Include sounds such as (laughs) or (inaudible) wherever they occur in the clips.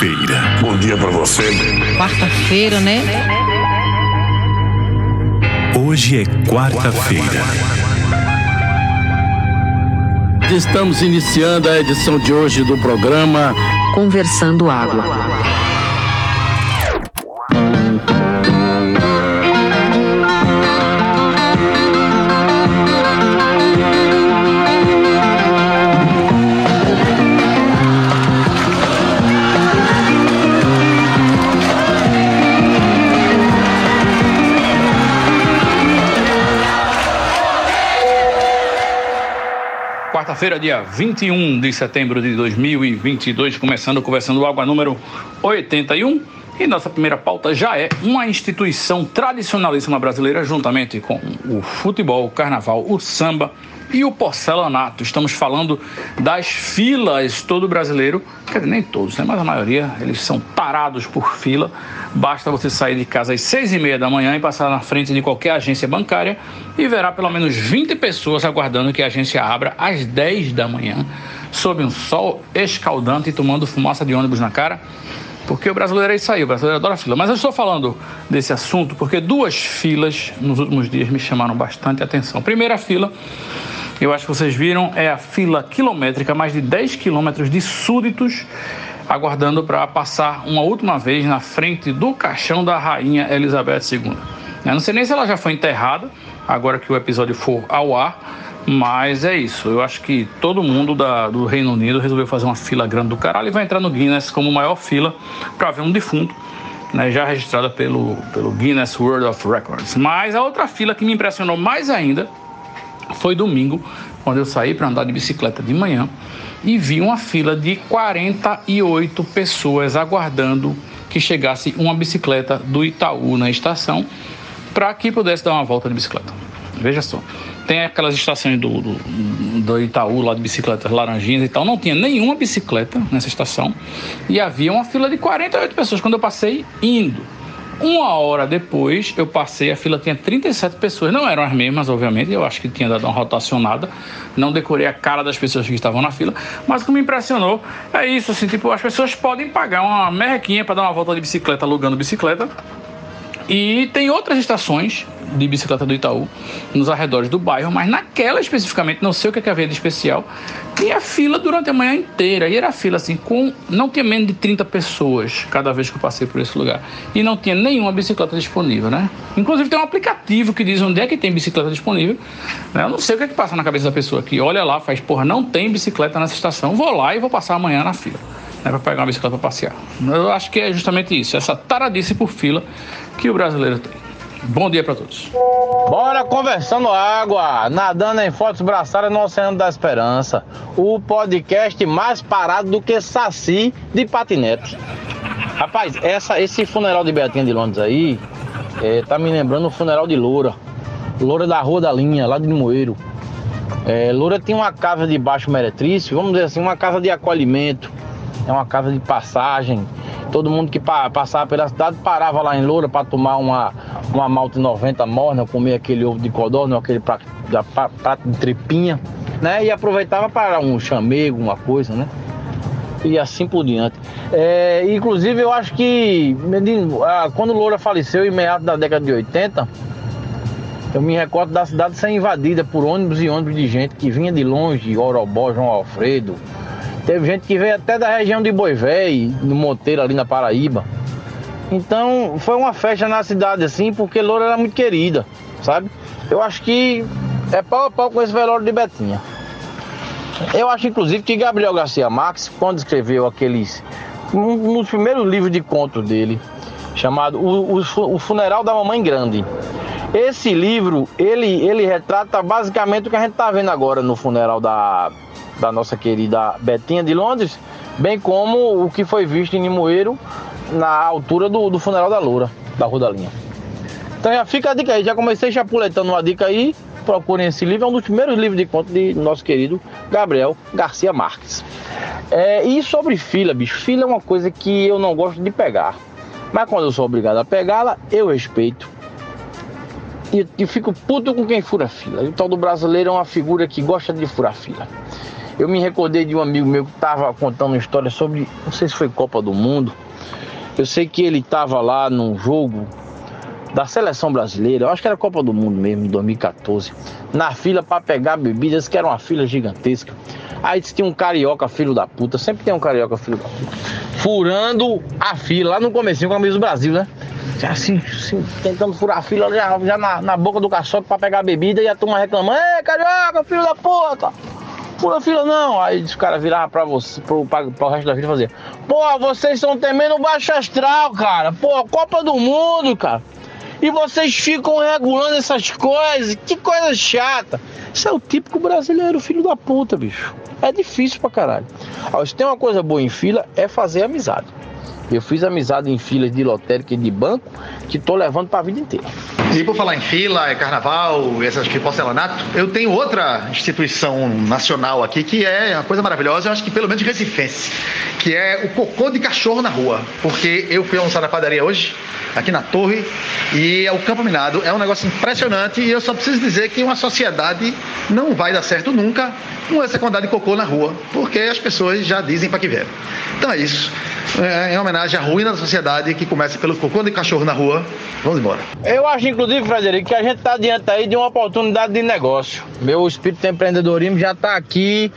quarta-feira. Bom dia para você. Quarta-feira, né? Hoje é quarta-feira. Estamos iniciando a edição de hoje do programa Conversando Água. Quarta-feira, dia 21 de setembro de 2022, começando conversando água número 81. E nossa primeira pauta já é uma instituição tradicionalíssima brasileira, juntamente com o futebol, o carnaval, o samba e o porcelanato. Estamos falando das filas, todo brasileiro, quer dizer, nem todos, né? mas a maioria, eles são parados por fila. Basta você sair de casa às seis e meia da manhã e passar na frente de qualquer agência bancária e verá pelo menos 20 pessoas aguardando que a agência abra às 10 da manhã, sob um sol escaldante e tomando fumaça de ônibus na cara. Porque o brasileiro é isso aí, o brasileiro adora fila. Mas eu estou falando desse assunto porque duas filas nos últimos dias me chamaram bastante atenção. Primeira fila, eu acho que vocês viram, é a fila quilométrica, mais de 10 quilômetros de súditos aguardando para passar uma última vez na frente do caixão da rainha Elizabeth II. Eu não sei nem se ela já foi enterrada, agora que o episódio for ao ar, mas é isso. Eu acho que todo mundo da, do Reino Unido resolveu fazer uma fila grande do caralho e vai entrar no Guinness como maior fila para ver um defunto. Né, já registrada pelo, pelo Guinness World of Records. Mas a outra fila que me impressionou mais ainda foi domingo, quando eu saí para andar de bicicleta de manhã e vi uma fila de 48 pessoas aguardando que chegasse uma bicicleta do Itaú na estação para que pudesse dar uma volta de bicicleta. Veja só, tem aquelas estações do, do, do, Itaú lá de bicicletas laranjinhas e tal, não tinha nenhuma bicicleta nessa estação e havia uma fila de 48 pessoas quando eu passei indo. Uma hora depois, eu passei, a fila tinha 37 pessoas. Não eram as mesmas, obviamente, eu acho que tinha dado uma rotacionada. Não decorei a cara das pessoas que estavam na fila, mas o que me impressionou é isso, assim, tipo, as pessoas podem pagar uma merrequinha para dar uma volta de bicicleta, alugando bicicleta. E tem outras estações de bicicleta do Itaú nos arredores do bairro, mas naquela especificamente, não sei o que, é que havia de especial, tinha fila durante a manhã inteira. E era fila assim, com não tinha menos de 30 pessoas cada vez que eu passei por esse lugar. E não tinha nenhuma bicicleta disponível, né? Inclusive tem um aplicativo que diz onde é que tem bicicleta disponível. Né? Eu não sei o que é que passa na cabeça da pessoa que olha lá, faz, porra, não tem bicicleta nessa estação, vou lá e vou passar amanhã na fila. Né, para pegar uma bicicleta para passear. Eu acho que é justamente isso, essa taradice por fila que o brasileiro tem. Bom dia para todos. Bora conversando água, nadando em fotos braçadas no Oceano da Esperança. O podcast mais parado do que Saci de patinete. Rapaz, essa, esse funeral de Betinha de Londres aí é, tá me lembrando o funeral de Loura. Loura da Rua da Linha, lá de Moeiro. É, Loura tinha uma casa de baixo meretrício, vamos dizer assim, uma casa de acolhimento, é uma casa de passagem Todo mundo que passava pela cidade parava lá em Loura para tomar uma, uma malte 90 morna, comer aquele ovo de codorna, aquele prato, de tripinha, né? E aproveitava para um chamego, uma coisa, né? E assim por diante. É, inclusive, eu acho que quando Loura faleceu, em meados da década de 80, eu me recordo da cidade ser invadida por ônibus e ônibus de gente que vinha de longe, Orobó, João Alfredo, Teve gente que veio até da região de Boivéi, no Monteiro, ali na Paraíba. Então foi uma festa na cidade assim, porque Loura era muito querida, sabe? Eu acho que é pau a pau com esse velório de Betinha. Eu acho inclusive que Gabriel Garcia Marques, quando escreveu aqueles. Um, dos primeiros livros de contos dele, chamado o, o, o, Funeral da Mamãe Grande. Esse livro, ele, ele retrata basicamente o que a gente está vendo agora no funeral da, da nossa querida Betinha de Londres, bem como o que foi visto em Limoeiro na altura do, do funeral da Loura, da Rua da Linha. Então já fica a dica aí, já comecei chapuletando uma dica aí, procurem esse livro, é um dos primeiros livros de conto de nosso querido Gabriel Garcia Marques. É, e sobre fila, bicho, fila é uma coisa que eu não gosto de pegar. Mas quando eu sou obrigado a pegá-la, eu respeito. E, e fico puto com quem fura fila. O tal do brasileiro é uma figura que gosta de furar fila. Eu me recordei de um amigo meu que estava contando uma história sobre, não sei se foi Copa do Mundo. Eu sei que ele estava lá num jogo da seleção brasileira, eu acho que era Copa do Mundo mesmo, em 2014, na fila para pegar bebidas, que era uma fila gigantesca. Aí tinha um carioca, filho da puta, sempre tem um carioca, filho da puta, furando a fila, lá no comecinho com a camisa do Brasil, né? Já assim, assim, tentando furar a fila já, já na, na boca do caçote para pegar bebida e a turma reclamando, ei, carioca, filho da puta! Pula fila não. Aí os caras viravam pra você, pro, pra, pro resto da vida e. Pô, vocês estão temendo baixo astral, cara. Pô, Copa do Mundo, cara. E vocês ficam regulando essas coisas. Que coisa chata. Isso é o típico brasileiro, filho da puta, bicho. É difícil pra caralho. Ó, se tem uma coisa boa em fila, é fazer amizade. Eu fiz amizade em filas de lotérica e de banco que tô levando pra vida inteira. E por falar em fila, é carnaval, essas de porcelanato, eu tenho outra instituição nacional aqui que é uma coisa maravilhosa, eu acho que pelo menos recifense, que é o cocô de cachorro na rua. Porque eu fui almoçar na padaria hoje, aqui na torre, e é o Campo Minado é um negócio impressionante e eu só preciso dizer que uma sociedade não vai dar certo nunca com essa quantidade de cocô na rua, porque as pessoas já dizem para que vieram. Então é isso. É, em homenagem à ruína da sociedade que começa pelo cocô de cachorro na rua. Vamos embora. Eu acho, inclusive, Frederico, que a gente está diante aí de uma oportunidade de negócio. Meu espírito de empreendedorismo já está aqui,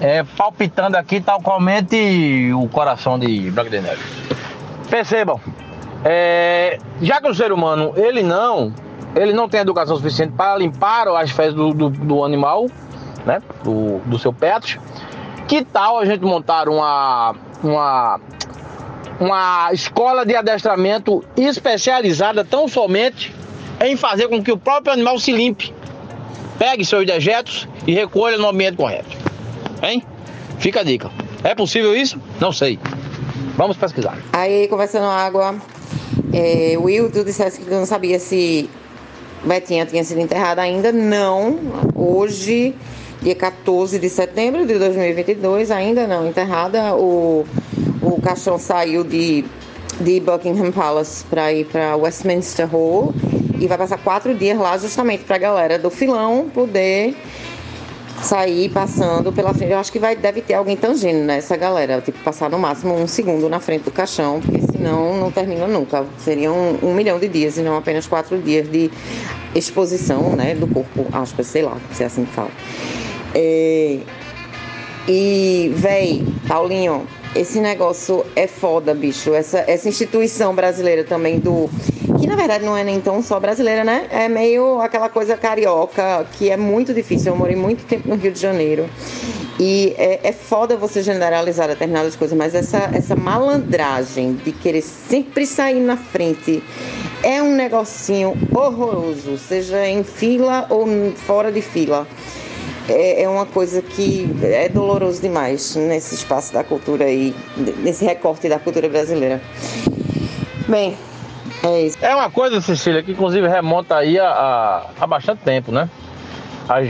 é, palpitando aqui, tal qualmente o coração de Branco de Neve. Percebam, é, já que o ser humano, ele não, ele não tem educação suficiente para limpar as fezes do, do, do animal, né, do, do seu pet, que tal a gente montar uma, uma uma escola de adestramento especializada tão somente em fazer com que o próprio animal se limpe, pegue seus dejetos e recolha no ambiente correto. Hein? Fica a dica. É possível isso? Não sei. Vamos pesquisar. Aí, conversando água, é, Will, tu disseste que não sabia se Betinha tinha sido enterrada ainda. Não. Hoje, dia 14 de setembro de 2022, ainda não enterrada. O o caixão saiu de, de Buckingham Palace para ir para Westminster Hall e vai passar quatro dias lá justamente para a galera do filão poder sair passando pela frente. Eu acho que vai, deve ter alguém tangendo nessa galera, tipo, passar no máximo um segundo na frente do caixão, porque senão não termina nunca. Seriam um, um milhão de dias e não apenas quatro dias de exposição, né, do corpo, que sei lá, se é assim que fala. É... E, véi, Paulinho, esse negócio é foda, bicho. Essa, essa instituição brasileira também do. Que na verdade não é nem tão só brasileira, né? É meio aquela coisa carioca, que é muito difícil. Eu morei muito tempo no Rio de Janeiro. E é, é foda você generalizar determinadas coisas, mas essa, essa malandragem de querer sempre sair na frente é um negocinho horroroso, seja em fila ou fora de fila é, é uma coisa que é doloroso demais nesse espaço da cultura aí, nesse recorte da cultura brasileira. Bem, é isso. É uma coisa, Cecília, que inclusive remonta aí a, a, a bastante tempo, né?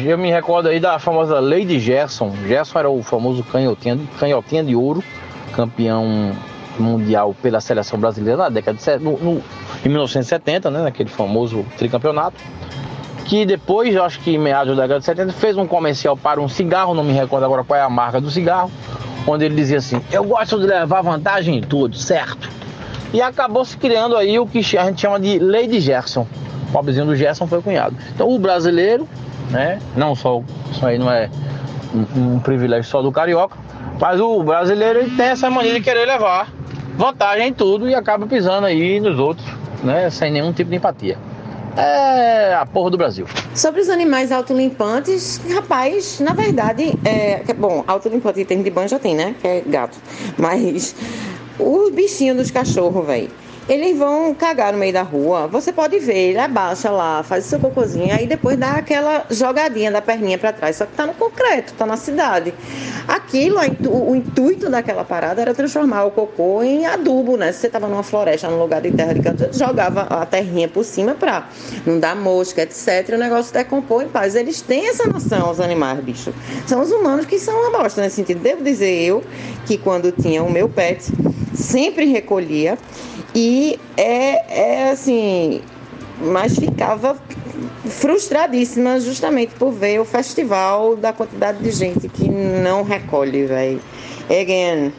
Eu me recordo aí da famosa Lei de Gerson. Gerson era o famoso canhotinha, canhotinha de ouro, campeão mundial pela seleção brasileira na década de no, no, em 1970, né, naquele famoso tricampeonato que depois, eu acho que em meados da década de 70, fez um comercial para um cigarro, não me recordo agora qual é a marca do cigarro, onde ele dizia assim: Eu gosto de levar vantagem em tudo, certo? E acabou se criando aí o que a gente chama de de Gerson. O pobrezinho do Gerson foi cunhado. Então o brasileiro, né, não só, isso aí não é um, um privilégio só do carioca, mas o brasileiro ele tem essa mania de querer levar vantagem em tudo e acaba pisando aí nos outros, né, sem nenhum tipo de empatia é a porra do Brasil. Sobre os animais autolimpantes, rapaz, na verdade, é, bom, autolimpante em termos de banho já tem, né? Que é gato. Mas os bichinhos dos cachorros, velho eles vão cagar no meio da rua. Você pode ver, ele abaixa lá, faz o seu cocôzinho, aí depois dá aquela jogadinha da perninha para trás. Só que tá no concreto, tá na cidade. Aquilo, o intuito daquela parada era transformar o cocô em adubo, né? Se você tava numa floresta, num lugar de terra de canto, jogava a terrinha por cima pra não dar mosca, etc. O negócio decompor em paz. Eles têm essa noção, os animais, bicho. São os humanos que são uma bosta nesse sentido. Devo dizer eu que quando tinha o meu pet, sempre recolhia e é, é assim, mas ficava frustradíssima justamente por ver o festival da quantidade de gente que não recolhe, velho. Again,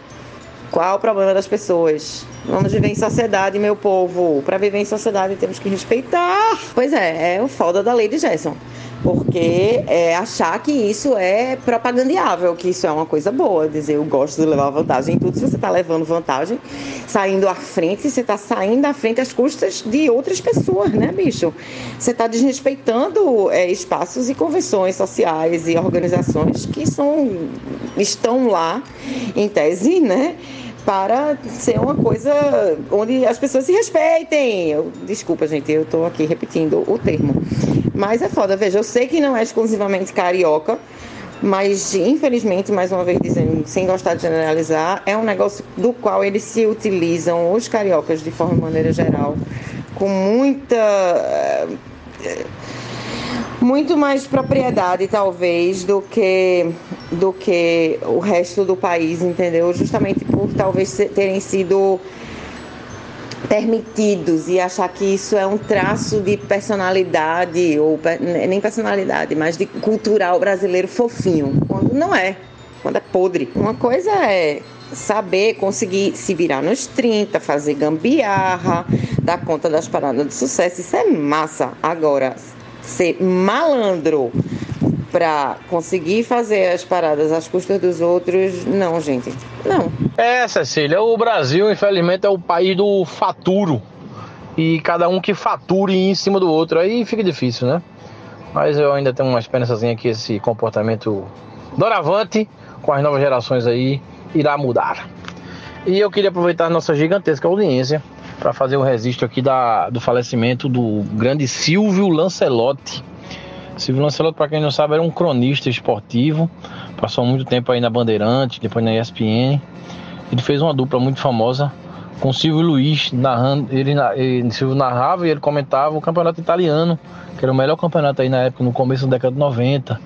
qual o problema das pessoas? Vamos viver em sociedade, meu povo. Para viver em sociedade temos que respeitar. Pois é, é o foda da de Gerson porque é, achar que isso é propagandeável, que isso é uma coisa boa, dizer eu gosto de levar vantagem em tudo, se você está levando vantagem, saindo à frente, você está saindo à frente às custas de outras pessoas, né, bicho? Você está desrespeitando é, espaços e convenções sociais e organizações que são, estão lá, em tese, né? Para ser uma coisa onde as pessoas se respeitem. Eu, desculpa, gente, eu estou aqui repetindo o termo. Mas é foda, veja, eu sei que não é exclusivamente carioca, mas infelizmente, mais uma vez dizendo, sem gostar de generalizar, é um negócio do qual eles se utilizam, os cariocas, de forma maneira geral, com muita muito mais propriedade talvez do que do que o resto do país, entendeu? Justamente por talvez terem sido permitidos e achar que isso é um traço de personalidade ou nem personalidade, mas de cultural brasileiro fofinho, quando não é, quando é podre. Uma coisa é saber conseguir se virar nos 30, fazer gambiarra, dar conta das paradas de sucesso, isso é massa. Agora, ser malandro para conseguir fazer as paradas às custas dos outros, não, gente. Não. É, Cecília, o Brasil, infelizmente, é o país do faturo. E cada um que fature em cima do outro. Aí fica difícil, né? Mas eu ainda tenho uma esperançazinha que esse comportamento doravante com as novas gerações aí irá mudar. E eu queria aproveitar nossa gigantesca audiência para fazer o registro aqui da, do falecimento do grande Silvio Lancelotti. Silvio Lancelotti, para quem não sabe, era um cronista esportivo, passou muito tempo aí na Bandeirante, depois na ESPN. Ele fez uma dupla muito famosa com Silvio Luiz narrando, ele, ele Silvio narrava e ele comentava o campeonato italiano, que era o melhor campeonato aí na época, no começo da década de 90.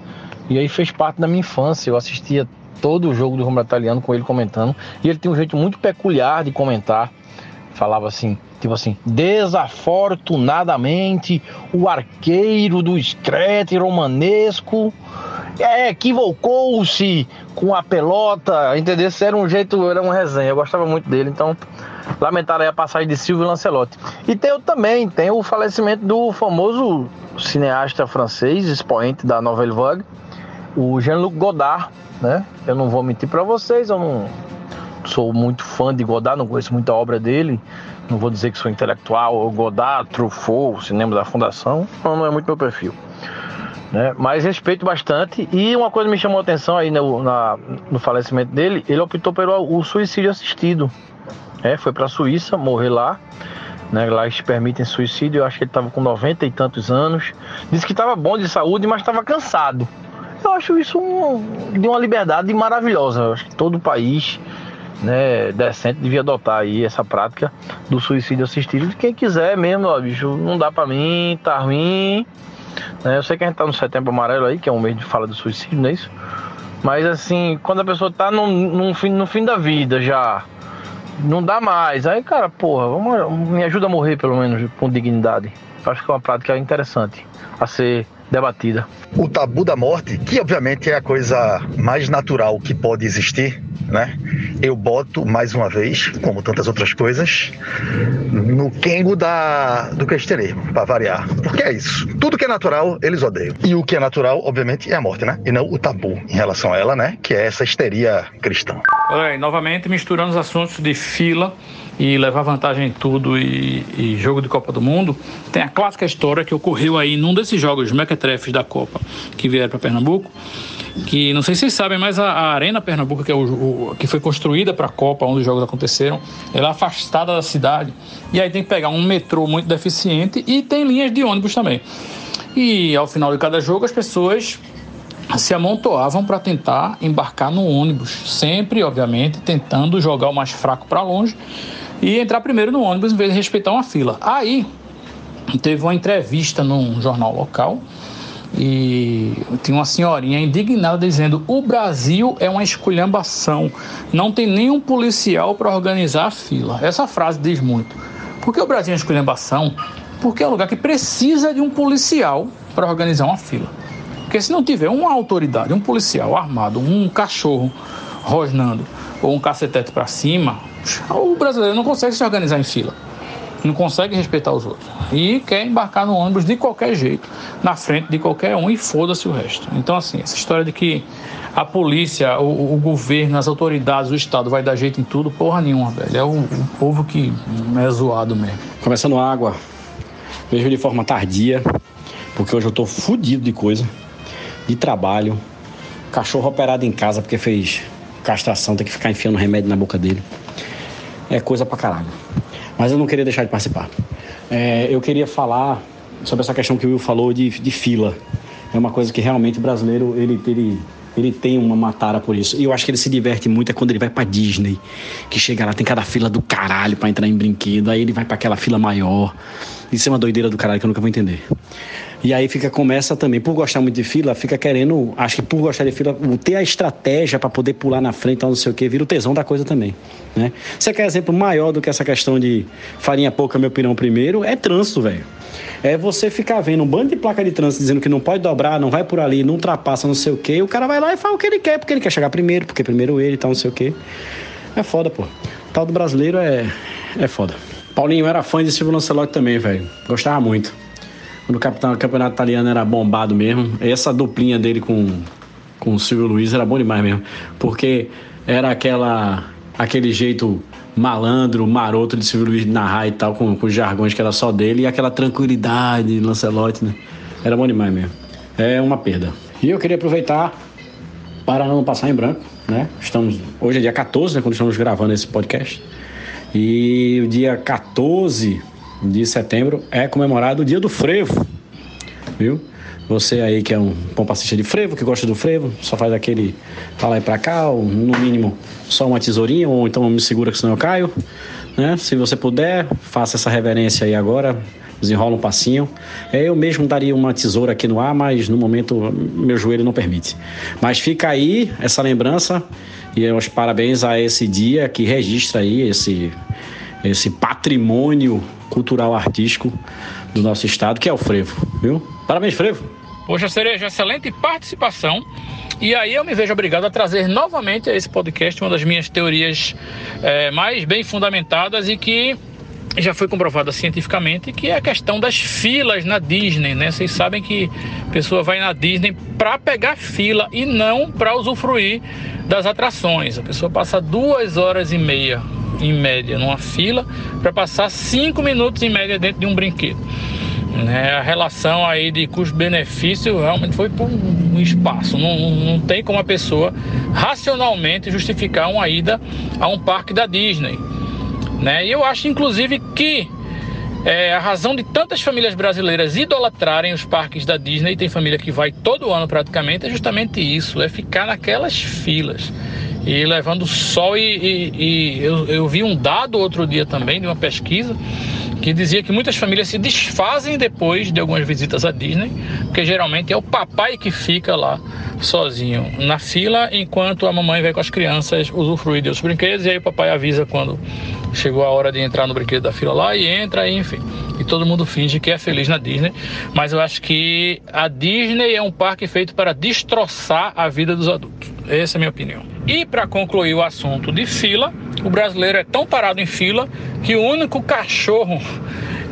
E aí fez parte da minha infância, eu assistia todo o jogo do campeonato italiano com ele comentando, e ele tinha um jeito muito peculiar de comentar falava assim, tipo assim, desafortunadamente o arqueiro do Screte romanesco é, equivocou-se com a pelota, entendeu? Era um jeito, era uma resenha, eu gostava muito dele, então lamentaram a passagem de Silvio Lancelotti. E tem também, tem o falecimento do famoso cineasta francês, expoente da Nouvelle Vague, o Jean-Luc Godard, né? Eu não vou mentir para vocês, eu não sou muito fã de Godard, não conheço muita obra dele. Não vou dizer que sou intelectual, Godard, Truffaut, cinema da Fundação, não, não é muito meu perfil. Né? Mas respeito bastante. E uma coisa me chamou a atenção aí no, na, no falecimento dele, ele optou pelo o suicídio assistido. É, foi para a Suíça, morrer lá. Né, lá eles permitem suicídio. Eu acho que ele estava com 90 e tantos anos. Disse que estava bom de saúde, mas estava cansado. Eu acho isso um, de uma liberdade maravilhosa. Eu acho que todo o país né, decente devia adotar aí essa prática do suicídio assistido. Quem quiser mesmo, ó, bicho, não dá pra mim, tá ruim. Né? Eu sei que a gente tá no setembro amarelo aí, que é um mês de fala do suicídio, não é isso? Mas assim, quando a pessoa tá no, no, fim, no fim da vida já, não dá mais. Aí, cara, porra, vamos, me ajuda a morrer pelo menos com dignidade. Acho que é uma prática interessante a ser debatida. O tabu da morte, que obviamente é a coisa mais natural que pode existir, né? Eu boto mais uma vez, como tantas outras coisas, no quengo da do cristianismo, para variar. Porque é isso. Tudo que é natural, eles odeiam. E o que é natural, obviamente, é a morte, né? E não o tabu em relação a ela, né? Que é essa histeria cristã. Olha aí, novamente misturando os assuntos de fila e levar vantagem em tudo e, e, jogo de Copa do Mundo, tem a clássica história que ocorreu aí num desses jogos mequetrefes da Copa que vieram para Pernambuco, que não sei se vocês sabem, mas a, a Arena Pernambuco, que, é o, o que foi construída para a Copa, onde os jogos aconteceram, ela é afastada da cidade e aí tem que pegar um metrô muito deficiente e tem linhas de ônibus também. E ao final de cada jogo as pessoas se amontoavam para tentar embarcar no ônibus, sempre, obviamente, tentando jogar o mais fraco para longe e entrar primeiro no ônibus em vez de respeitar uma fila. Aí teve uma entrevista num jornal local e tinha uma senhorinha indignada dizendo: o Brasil é uma esculhambação, não tem nenhum policial para organizar a fila. Essa frase diz muito. Porque o Brasil é uma esculhambação porque é um lugar que precisa de um policial para organizar uma fila. Porque se não tiver uma autoridade, um policial armado, um cachorro rosnando ou um cacetete para cima, o brasileiro não consegue se organizar em fila. Não consegue respeitar os outros. E quer embarcar no ônibus de qualquer jeito, na frente de qualquer um e foda-se o resto. Então, assim, essa história de que a polícia, o, o, governo, as autoridades, o Estado vai dar jeito em tudo, porra nenhuma, velho. É o, o povo que é zoado mesmo. Começando água, vejo de forma tardia, porque hoje eu tô fudido de coisa, de trabalho, cachorro operado em casa porque fez castração, tem que ficar enfiando remédio na boca dele. É coisa pra caralho. Mas eu não queria deixar de participar. É, eu queria falar sobre essa questão que o Will falou de, de fila. É uma coisa que realmente o brasileiro ele, ele ele tem uma matara por isso. E eu acho que ele se diverte muito é quando ele vai pra Disney. Que chega lá, tem cada fila do caralho para entrar em brinquedo. Aí ele vai para aquela fila maior. Isso é uma doideira do caralho que eu nunca vou entender. E aí fica, começa também, por gostar muito de fila, fica querendo, acho que por gostar de fila, ter a estratégia para poder pular na frente, não sei o que, vira o tesão da coisa também. Né? Você quer exemplo maior do que essa questão de farinha pouca, meu pirão primeiro? É trânsito, velho. É você ficar vendo um bando de placa de trânsito dizendo que não pode dobrar, não vai por ali, não ultrapassa, não sei o que, o cara vai lá e fala o que ele quer, porque ele quer chegar primeiro, porque primeiro ele tal, não sei o que. É foda, pô. Tal do brasileiro é, é foda. Paulinho era fã de Silvio Lancelotti também, velho. Gostava muito. Quando o capitão, o campeonato italiano era bombado mesmo. Essa duplinha dele com, com o Silvio Luiz era bom demais mesmo. Porque era aquela aquele jeito malandro, maroto de Silvio Luiz narrar e tal, com, com os jargões que era só dele, e aquela tranquilidade, Lancelotti, né? Era bom demais mesmo. É uma perda. E eu queria aproveitar para não passar em branco, né? Estamos, hoje é dia 14, né, quando estamos gravando esse podcast. E o dia 14 de setembro é comemorado o dia do frevo, viu? Você aí que é um compassista de frevo, que gosta do frevo, só faz aquele pra lá e pra cá, ou no mínimo só uma tesourinha, ou então me segura que senão eu caio. Né? Se você puder, faça essa reverência aí agora, desenrola um passinho. É, eu mesmo daria uma tesoura aqui no ar, mas no momento meu joelho não permite. Mas fica aí essa lembrança e os parabéns a esse dia que registra aí esse, esse patrimônio cultural artístico do nosso estado, que é o frevo, viu? Parabéns, frevo! Poxa, Cereja, excelente participação. E aí eu me vejo obrigado a trazer novamente a esse podcast uma das minhas teorias é, mais bem fundamentadas e que já foi comprovada cientificamente, que é a questão das filas na Disney, né? Vocês sabem que a pessoa vai na Disney para pegar fila e não para usufruir das atrações. A pessoa passa duas horas e meia, em média, numa fila, para passar cinco minutos em média dentro de um brinquedo. Né? A relação aí de custo-benefício realmente foi por um espaço. Não, não tem como a pessoa racionalmente justificar uma ida a um parque da Disney. Né? E eu acho, inclusive, que é, a razão de tantas famílias brasileiras idolatrarem os parques da Disney, tem família que vai todo ano praticamente, é justamente isso: é ficar naquelas filas e levando sol. E, e, e eu, eu vi um dado outro dia também de uma pesquisa que dizia que muitas famílias se desfazem depois de algumas visitas à Disney, porque geralmente é o papai que fica lá sozinho na fila, enquanto a mamãe vai com as crianças usufruir dos brinquedos, e aí o papai avisa quando chegou a hora de entrar no brinquedo da fila lá e entra, e, enfim. E todo mundo finge que é feliz na Disney, mas eu acho que a Disney é um parque feito para destroçar a vida dos adultos. Essa é a minha opinião. E para concluir o assunto de fila, o brasileiro é tão parado em fila que o único cachorro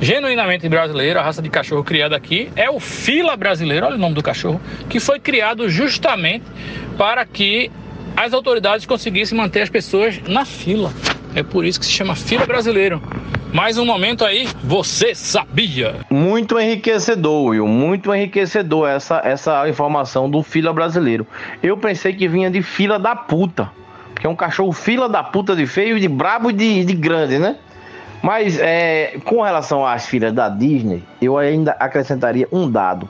genuinamente brasileiro, a raça de cachorro criada aqui, é o fila brasileiro, olha o nome do cachorro, que foi criado justamente para que as autoridades conseguissem manter as pessoas na fila. É por isso que se chama fila brasileiro. Mais um momento aí, você sabia? Muito enriquecedor, Will, muito enriquecedor essa, essa informação do fila brasileiro. Eu pensei que vinha de fila da puta, que é um cachorro fila da puta de feio, de brabo e de, de grande, né? Mas é, com relação às filas da Disney, eu ainda acrescentaria um dado.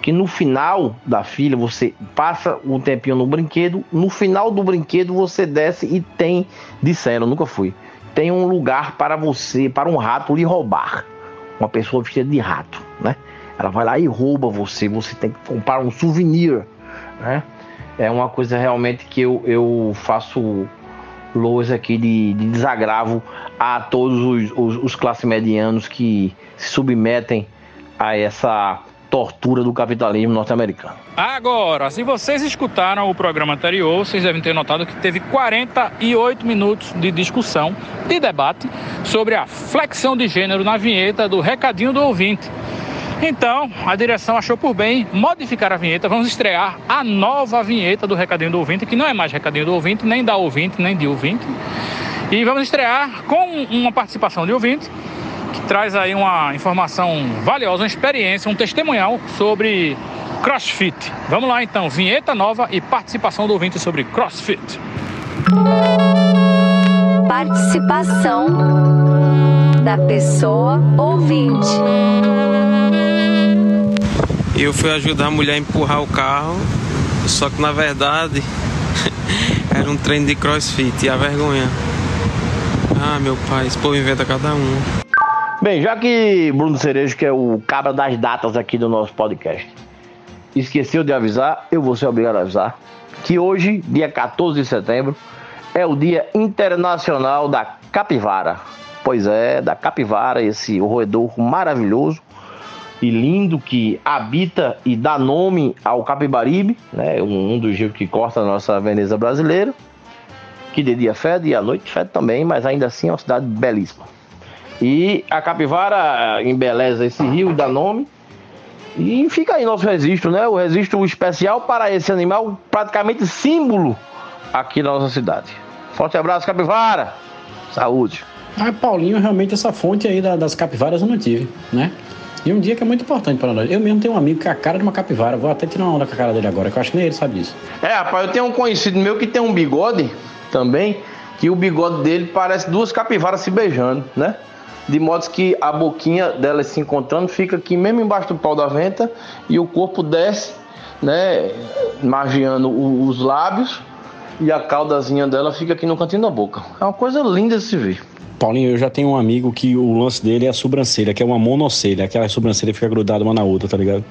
Que no final da fila você passa um tempinho no brinquedo, no final do brinquedo você desce e tem, disseram, nunca fui, tem um lugar para você, para um rato lhe roubar. Uma pessoa vestida de rato, né? Ela vai lá e rouba você, você tem que comprar um souvenir, né? É uma coisa realmente que eu, eu faço loas aqui de, de desagravo a todos os, os, os classes medianos que se submetem a essa tortura do capitalismo norte-americano. Agora, se vocês escutaram o programa anterior, vocês devem ter notado que teve 48 minutos de discussão, de debate, sobre a flexão de gênero na vinheta do Recadinho do Ouvinte. Então, a direção achou por bem modificar a vinheta. Vamos estrear a nova vinheta do Recadinho do Ouvinte, que não é mais Recadinho do Ouvinte, nem da ouvinte, nem de ouvinte. E vamos estrear com uma participação de ouvinte que traz aí uma informação valiosa, uma experiência, um testemunhal sobre CrossFit. Vamos lá então, vinheta nova e participação do ouvinte sobre CrossFit. Participação da pessoa ouvinte. Eu fui ajudar a mulher a empurrar o carro, só que na verdade (laughs) era um treino de crossfit e a vergonha. Ah, meu pai, esse povo inventa cada um. Bem, já que Bruno Cerejo, que é o cabra das datas aqui do nosso podcast, esqueceu de avisar, eu vou ser obrigado a avisar, que hoje, dia 14 de setembro, é o Dia Internacional da Capivara. Pois é, da capivara, esse roedor maravilhoso e lindo que habita e dá nome ao Capibaribe, né? um dos rios que corta a nossa Veneza brasileira, que de dia fede e à noite fede também, mas ainda assim é uma cidade belíssima. E a capivara embeleza esse rio, dá nome. E fica aí nosso registro, né? O registro especial para esse animal, praticamente símbolo aqui na nossa cidade. Forte abraço, capivara! Saúde! Ah, Paulinho, realmente essa fonte aí das capivaras eu não tive, né? E um dia que é muito importante para nós. Eu mesmo tenho um amigo que é a cara de uma capivara. Vou até tirar uma onda com a cara dele agora, que eu acho que nem ele sabe disso. É, rapaz, eu tenho um conhecido meu que tem um bigode também, que o bigode dele parece duas capivaras se beijando, né? De modo que a boquinha delas se encontrando fica aqui mesmo embaixo do pau da venta e o corpo desce, né? Magiando os lábios e a caudazinha dela fica aqui no cantinho da boca. É uma coisa linda de se ver. Paulinho, eu já tenho um amigo que o lance dele é a sobrancelha, que é uma monocelha, aquela sobrancelha fica grudada uma na outra, tá ligado?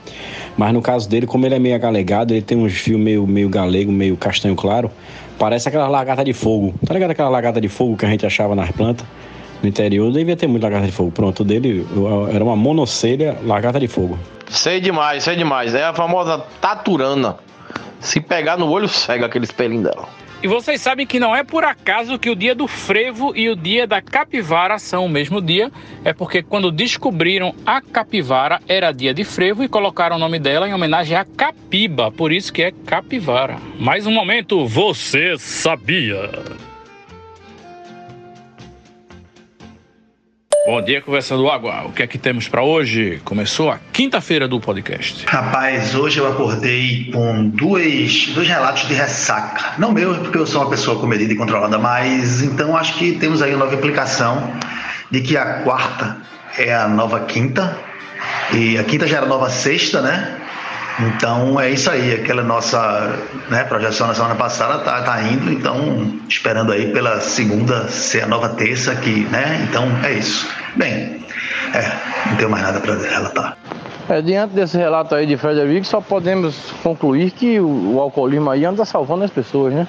Mas no caso dele, como ele é meio agalegado, ele tem uns fios meio, meio galego, meio castanho claro, parece aquela lagarta de fogo. Tá ligado aquela lagarta de fogo que a gente achava nas plantas? No interior devia ter muito lagarta de fogo. Pronto, o dele era uma monocelha lagarta de fogo. Sei demais, sei demais. É a famosa taturana. Se pegar no olho, cega aquele espelhinho dela. E vocês sabem que não é por acaso que o dia do frevo e o dia da capivara são o mesmo dia, é porque quando descobriram a capivara era dia de frevo e colocaram o nome dela em homenagem à capiba, por isso que é capivara. Mais um momento, você sabia? Bom dia, conversando água. O que é que temos para hoje? Começou a quinta-feira do podcast. Rapaz, hoje eu acordei com dois, dois relatos de ressaca. Não meu, porque eu sou uma pessoa comedida e controlada, mas então acho que temos aí uma nova implicação de que a quarta é a nova quinta e a quinta já era a nova sexta, né? Então é isso aí, aquela nossa né, projeção na semana passada tá, tá indo, então esperando aí pela segunda ser a nova terça que, né? Então é isso. Bem, é, não tenho mais nada para relatar. É, diante desse relato aí de Frederico, só podemos concluir que o, o alcoolismo aí anda salvando as pessoas, né?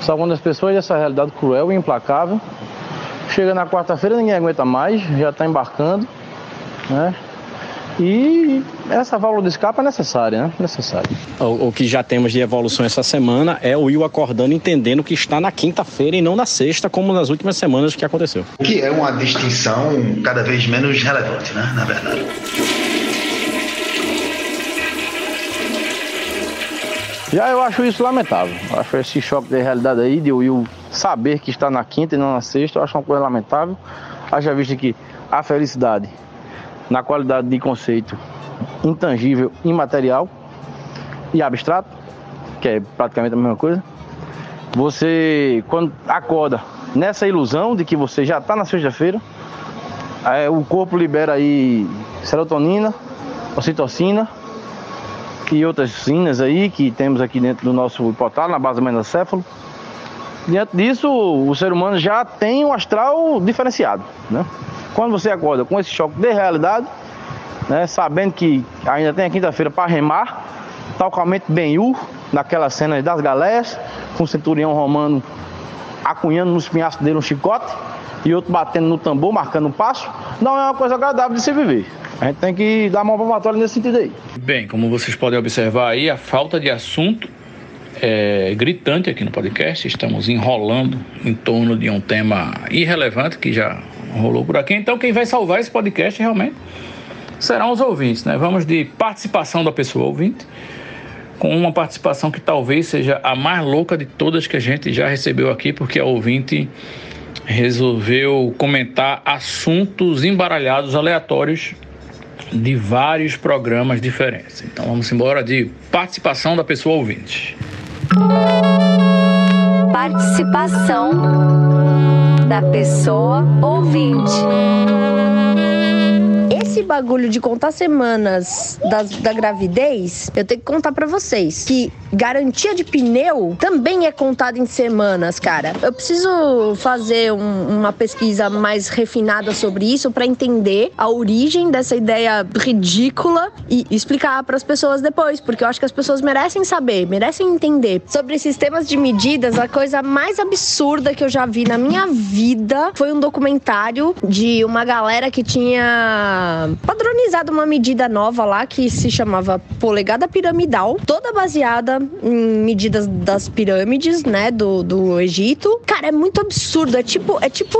Salvando as pessoas dessa realidade cruel e implacável. Chega na quarta-feira, ninguém aguenta mais, já está embarcando, né? E essa válvula de escape é necessária, né? Necessária. O, o, que já temos de evolução essa semana é o Will acordando, entendendo que está na quinta-feira e não na sexta, como nas últimas semanas que aconteceu. O que é uma distinção cada vez menos relevante, né? Na verdade. Já eu acho isso lamentável. Eu acho esse choque de realidade aí, de o Will saber que está na quinta e não na sexta, eu acho uma coisa lamentável. Haja visto que a felicidade na qualidade de conceito intangível, imaterial e abstrato, que é praticamente a mesma coisa. Você, quando acorda nessa ilusão de que você já está na sexta-feira, é, o corpo libera aí serotonina, ocitocina e outras sinas aí que temos aqui dentro do nosso hipotálamo, na base do menocéfalo. Diante disso, o ser humano já tem um astral diferenciado, né? Quando você acorda com esse choque de realidade, né, sabendo que ainda tem a quinta-feira para remar, talcamente Ben-Hur, naquela cena das galéias, com o centurião romano acunhando no espinhaço dele um chicote e outro batendo no tambor, marcando um passo, não é uma coisa agradável de se viver. A gente tem que dar uma palmatória nesse sentido aí. Bem, como vocês podem observar aí, a falta de assunto é gritante aqui no podcast. Estamos enrolando em torno de um tema irrelevante que já rolou por aqui. Então, quem vai salvar esse podcast realmente serão os ouvintes, né? Vamos de participação da pessoa ouvinte, com uma participação que talvez seja a mais louca de todas que a gente já recebeu aqui, porque a ouvinte resolveu comentar assuntos embaralhados, aleatórios de vários programas diferentes. Então vamos embora de participação da pessoa ouvinte. Participação da pessoa ouvinte. Esse bagulho de contar semanas das, da gravidez, eu tenho que contar pra vocês que garantia de pneu também é contada em semanas, cara. Eu preciso fazer um- uma pesquisa mais refinada sobre isso pra entender a origem dessa ideia ridícula e explicar pras pessoas depois, porque eu acho que as pessoas merecem saber, merecem entender. Sobre sistemas de medidas, a coisa mais absurda que eu já vi na minha vida foi um documentário de uma galera que tinha padronizado uma medida nova lá que se chamava polegada piramidal, toda baseada em medidas das pirâmides, né, do, do Egito. Cara, é muito absurdo. É tipo, é tipo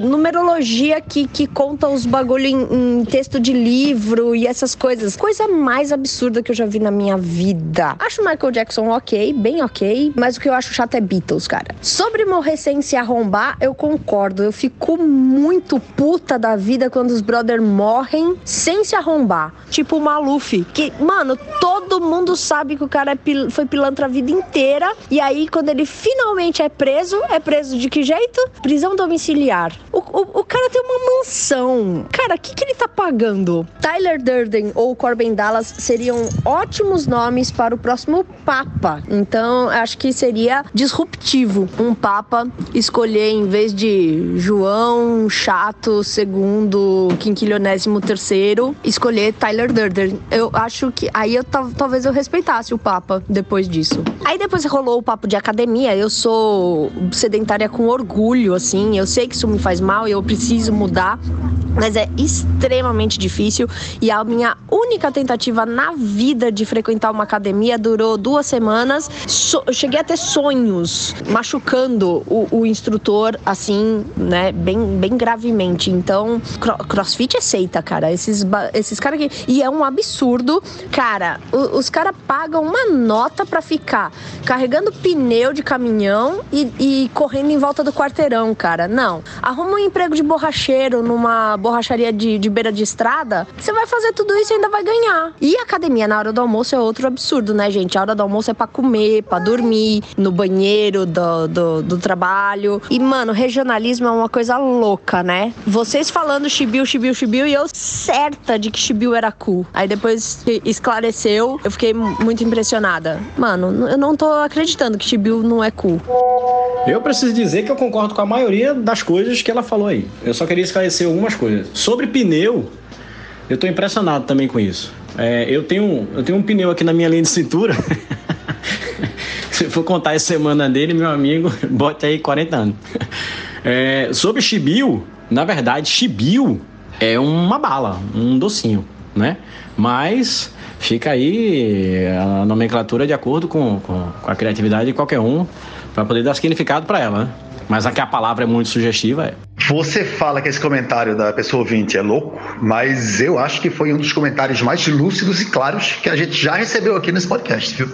numerologia que, que conta os bagulho em, em texto de livro e essas coisas. Coisa mais absurda que eu já vi na minha vida. Acho Michael Jackson ok, bem ok, mas o que eu acho chato é Beatles, cara. Sobre morrer sem se arrombar, eu concordo. Eu fico muito puta da vida quando os brother morrem sem se arrombar. Tipo o Maluf, que, mano, todo mundo sabe que o cara é pil- foi pilantra a vida inteira. E aí, quando ele finalmente é preso, é preso de que jeito? Prisão domiciliar. O, o, o cara tem uma mansão. Cara, o que, que ele tá pagando? Tyler Durden ou Corbin Dallas seriam ótimos nomes para o próximo Papa. Então, acho que seria disruptivo um Papa escolher, em vez de João Chato segundo quinquilionésimo terceiro, escolher Tyler Durden. Eu acho que aí eu tal- talvez eu respeitasse o Papa depois disso. Aí depois rolou o papo de academia. Eu sou sedentária com orgulho, assim. Eu sei que isso me faz mal eu preciso mudar. Mas é extremamente difícil e a minha única tentativa na vida de frequentar uma academia durou duas semanas. So- eu cheguei a ter sonhos machucando o, o instrutor, assim, né, bem, bem gravemente. Então, cro- crossfit é seita, cara. Esses, esses caras que. E é um absurdo. Cara, os caras pagam uma nota pra ficar carregando pneu de caminhão e, e correndo em volta do quarteirão, cara. Não. Arruma um emprego de borracheiro numa borracharia de, de beira de estrada. Você vai fazer tudo isso e ainda vai ganhar. E academia na hora do almoço é outro absurdo, né, gente? A hora do almoço é pra comer, pra dormir, no banheiro do, do, do trabalho. E, mano, regionalismo é uma coisa louca, né? Vocês falando chibiu, chibiu, chibiu e eu certa de que chibiu era cu. Aí depois esclareceu, eu fiquei mu- muito impressionada. Mano, eu não tô acreditando que chibiu não é cu. Eu preciso dizer que eu concordo com a maioria das coisas que ela falou aí. Eu só queria esclarecer algumas coisas. Sobre pneu, eu tô impressionado também com isso. É, eu, tenho, eu tenho um pneu aqui na minha linha de cintura. (laughs) Se for contar a semana dele, meu amigo, (laughs) bote aí 40 anos. É, sobre chibio, na verdade, chibio é uma bala, um docinho, né? Mas fica aí a nomenclatura de acordo com, com, com a criatividade de qualquer um para poder dar significado para ela, né? Mas aqui a palavra é muito sugestiva, é. Você fala que esse comentário da pessoa ouvinte é louco, mas eu acho que foi um dos comentários mais lúcidos e claros que a gente já recebeu aqui nesse podcast, viu?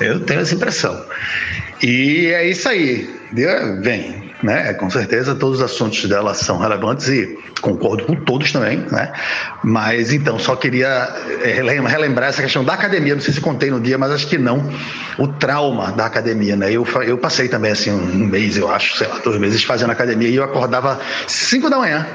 Eu tenho essa impressão. E é isso aí. Bem, né? Com certeza todos os assuntos dela são relevantes e concordo com todos também, né? Mas então, só queria relem- relembrar essa questão da academia. Não sei se contei no dia, mas acho que não. O trauma da academia, né? Eu, eu passei também assim um mês, eu acho, sei lá, dois meses fazendo academia e eu acordava 5 da manhã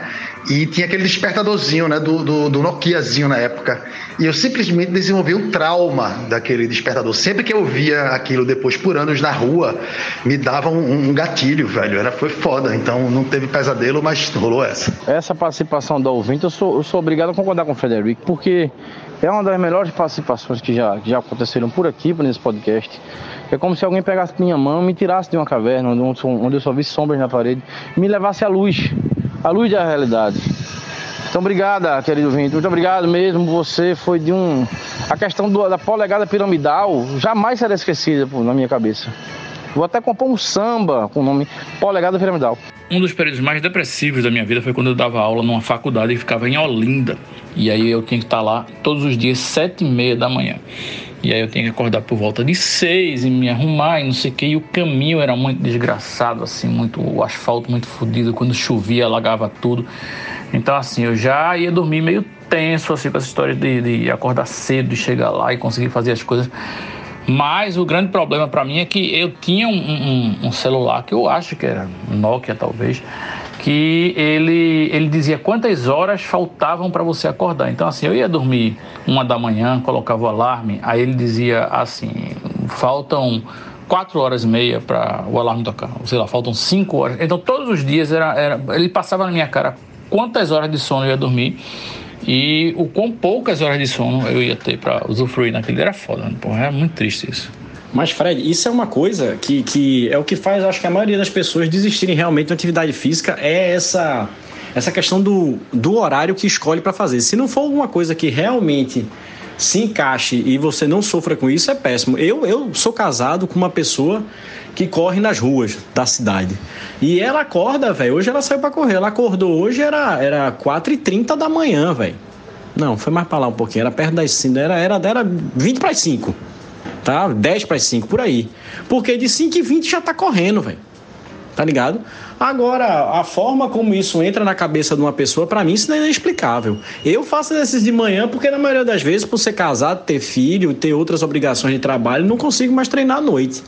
E tinha aquele despertadorzinho, né, do, do, do, Nokiazinho na época. E eu simplesmente desenvolvi um trauma daquele despertador. Sempre que eu via aquilo depois por anos na rua, me dava um, um gatilho, velho. Era, foi foda. Então não teve pesadelo, mas rolou essa. Essa participação da ouvinte, eu sou, eu sou obrigado a concordar com o Frederico, porque é uma das melhores participações que já, que já aconteceram por aqui, nesse podcast. É como se alguém pegasse minha mão, me tirasse de uma caverna, onde, eu só vi sombras na parede, me levasse à luz, a luz da realidade. Então, obrigada, querido Vinte. Muito obrigado mesmo. Você foi de um. A questão do, da polegada piramidal jamais será esquecida na minha cabeça. Vou até compor um samba com o nome Polegada Piramidal. Um dos períodos mais depressivos da minha vida foi quando eu dava aula numa faculdade e ficava em Olinda. E aí eu tinha que estar lá todos os dias, sete e meia da manhã. E aí eu tinha que acordar por volta de seis e me arrumar e não sei o que. E o caminho era muito desgraçado, assim, muito o asfalto muito fodido. Quando chovia, alagava tudo. Então, assim, eu já ia dormir meio tenso, assim, com essa história de, de acordar cedo, de chegar lá e conseguir fazer as coisas. Mas o grande problema para mim é que eu tinha um, um, um, celular que eu acho que era Nokia, talvez, que ele, ele dizia quantas horas faltavam para você acordar. Então, assim, eu ia dormir uma da manhã, colocava o alarme, aí ele dizia assim: faltam quatro horas e meia para o alarme tocar, sei lá, faltam cinco horas. Então, todos os dias era, era, ele passava na minha cara quantas horas de sono eu ia dormir e o quão poucas horas de sono eu ia ter para usufruir naquele era foda, né? Porra, é muito triste isso. Mas, Fred, isso é uma coisa que, que é o que faz, acho que a maioria das pessoas desistirem realmente da atividade física, é essa, essa questão do, do horário que escolhe para fazer. Se não for alguma coisa que realmente se encaixe e você não sofra com isso, é péssimo. Eu, eu sou casado com uma pessoa que corre nas ruas da cidade. E ela acorda, velho. Hoje ela saiu para correr. Ela acordou hoje, era, era 4h30 da manhã, velho. Não, foi mais para lá um pouquinho. Era perto das 5. Era, era, era 20 para as 5. Tá? 10 para as 5, por aí. Porque de 5 e 20 já tá correndo, velho. Tá ligado? Agora, a forma como isso entra na cabeça de uma pessoa, para mim, isso é inexplicável. Eu faço exercício de manhã porque, na maioria das vezes, por ser casado, ter filho, ter outras obrigações de trabalho, não consigo mais treinar à noite.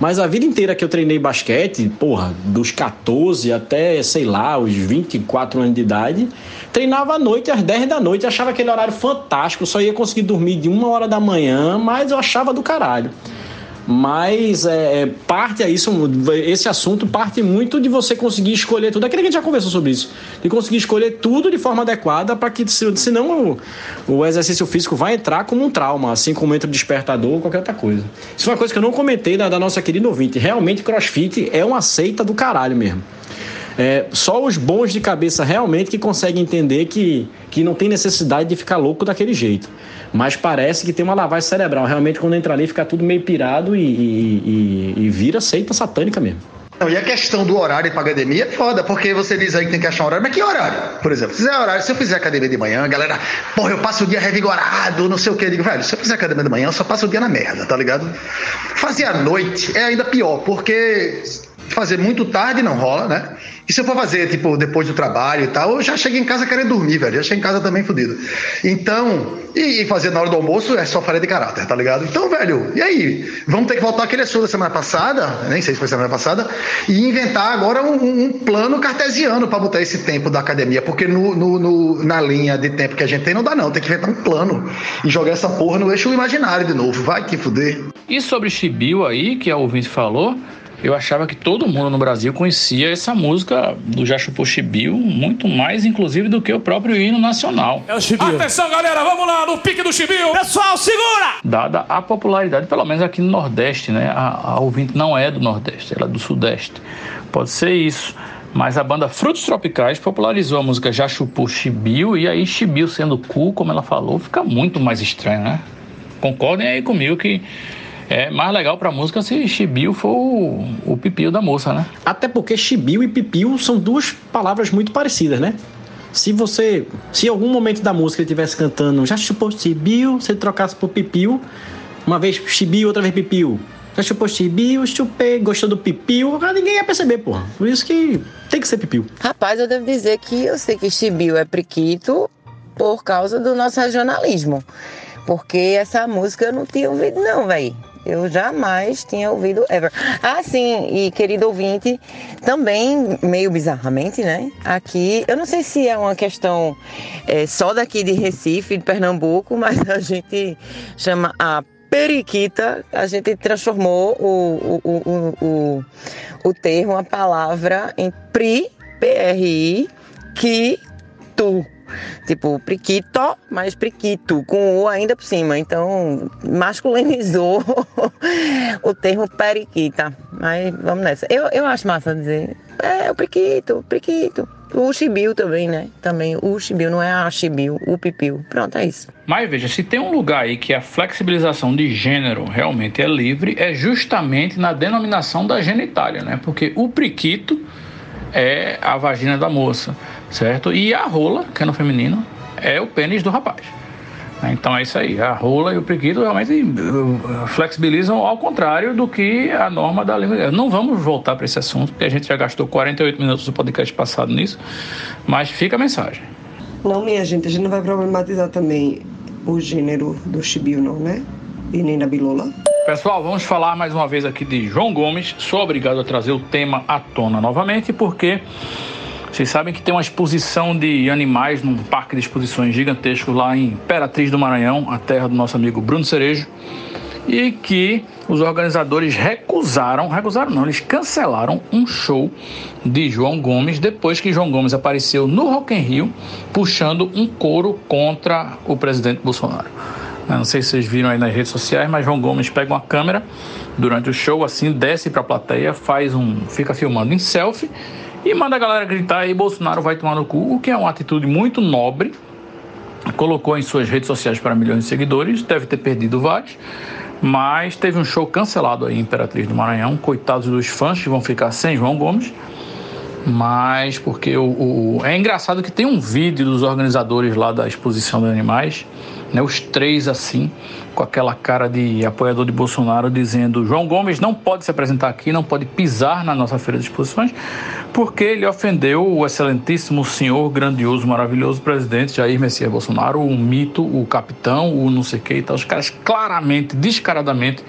Mas a vida inteira que eu treinei basquete, porra, dos 14 até, sei lá, os 24 anos de idade, treinava à noite, às 10 da noite, achava aquele horário fantástico, só ia conseguir dormir de uma hora da manhã, mas eu achava do caralho mas é, é, parte a isso, esse assunto parte muito de você conseguir escolher tudo. Aquele que a gente já conversou sobre isso, de conseguir escolher tudo de forma adequada para que, senão, o, o exercício físico vai entrar como um trauma, assim como entra o despertador ou qualquer outra coisa. Isso é uma coisa que eu não comentei da, da nossa querida ouvinte. Realmente, crossfit é uma seita do caralho mesmo. É, só os bons de cabeça realmente que conseguem entender que, que não tem necessidade de ficar louco daquele jeito. Mas parece que tem uma lavagem cerebral. Realmente, quando entra ali, fica tudo meio pirado e, e, e, e vira seita satânica mesmo. Não, e a questão do horário para academia é foda, porque você diz aí que tem que achar um horário, mas que horário? Por exemplo, se fizer horário, se eu fizer academia de manhã, galera, porra, eu passo o dia revigorado, não sei o que, eu digo, velho, se eu fizer academia de manhã, eu só passo o dia na merda, tá ligado? Fazer à noite é ainda pior, porque fazer muito tarde não rola, né? E se eu for fazer, tipo, depois do trabalho e tal, eu já cheguei em casa querendo dormir, velho. Já cheguei em casa também fodido. Então, e, fazer na hora do almoço é só falha de caráter, tá ligado? Então, velho, e aí? Vamos ter que voltar aquele assunto da semana passada, nem sei se foi semana passada, e inventar agora um, um plano cartesiano para botar esse tempo da academia, porque no, no, no, na linha de tempo que a gente tem não dá não, tem que inventar um plano e jogar essa porra no eixo imaginário de novo. Vai que fuder. E sobre Chibiu aí, que a ouvinte falou, eu achava que todo mundo no Brasil conhecia essa música do Jachupo Chibio, muito mais, inclusive, do que o próprio hino nacional. É o Chibio. Atenção, galera, vamos lá, no pique do Chibio. Pessoal, segura! Dada a popularidade, pelo menos aqui no Nordeste, né? A, a ouvinte não é do Nordeste, ela é do Sudeste. Pode ser isso. Mas a banda Frutos Tropicais popularizou a música Jachupo Chibio, e aí Chibio sendo cu, como ela falou, fica muito mais estranho, né? Concordem aí comigo que é mais legal pra música se chibio for o, o pipio da moça, né? Até porque chibio e pipio são duas palavras muito parecidas, né? Se você, se em algum momento da música ele estivesse cantando já chupou chibio, você trocasse por pipio, uma vez chibio, outra vez pipio. Já chupou chibio, chupei, gostou do pipio, ninguém ia perceber, porra. Por isso que tem que ser pipio. Rapaz, eu devo dizer que eu sei que chibio é priquito por causa do nosso regionalismo. Porque essa música eu não tinha ouvido, não, velho. Eu jamais tinha ouvido ever. Ah, sim, e querido ouvinte, também, meio bizarramente, né? Aqui, eu não sei se é uma questão é, só daqui de Recife, de Pernambuco, (laughs) mas a gente chama a periquita, a gente transformou o, o, o, o, o termo, a palavra, em pri, P-R-I, que tu. Tipo, priquito, mas priquito, com o ainda por cima. Então, masculinizou (laughs) o termo periquita. Mas vamos nessa. Eu, eu acho massa dizer, é, o priquito, priquito. O chibiu também, né? Também o chibiu, não é a chibiu, o pipiu. Pronto, é isso. Mas veja, se tem um lugar aí que a flexibilização de gênero realmente é livre, é justamente na denominação da genitália, né? Porque o priquito é a vagina da moça, certo? E a rola, que é no feminino, é o pênis do rapaz. Então é isso aí. A rola e o priquito realmente uh, flexibilizam ao contrário do que a norma da língua. Não vamos voltar para esse assunto, porque a gente já gastou 48 minutos do podcast passado nisso, mas fica a mensagem. Não, minha gente, a gente não vai problematizar também o gênero do chibio, não, né? E nem da bilola. Pessoal, vamos falar mais uma vez aqui de João Gomes. Sou obrigado a trazer o tema à tona novamente, porque vocês sabem que tem uma exposição de animais num parque de exposições gigantesco lá em Imperatriz do Maranhão, a terra do nosso amigo Bruno Cerejo, e que os organizadores recusaram, recusaram não, eles cancelaram um show de João Gomes depois que João Gomes apareceu no Rock in Rio puxando um coro contra o presidente Bolsonaro. Não sei se vocês viram aí nas redes sociais, mas João Gomes pega uma câmera durante o show, assim, desce para a plateia, faz um, fica filmando em selfie e manda a galera gritar aí Bolsonaro vai tomar no cu, o que é uma atitude muito nobre. Colocou em suas redes sociais para milhões de seguidores, deve ter perdido vários, mas teve um show cancelado aí em Imperatriz do Maranhão. Coitados dos fãs que vão ficar sem João Gomes. Mas porque o, o, é engraçado que tem um vídeo dos organizadores lá da exposição de animais, né, os três assim, com aquela cara de apoiador de Bolsonaro, dizendo: João Gomes não pode se apresentar aqui, não pode pisar na nossa feira de exposições, porque ele ofendeu o excelentíssimo senhor, grandioso, maravilhoso presidente Jair Messias Bolsonaro, o mito, o capitão, o não sei o que e tal. Os caras claramente, descaradamente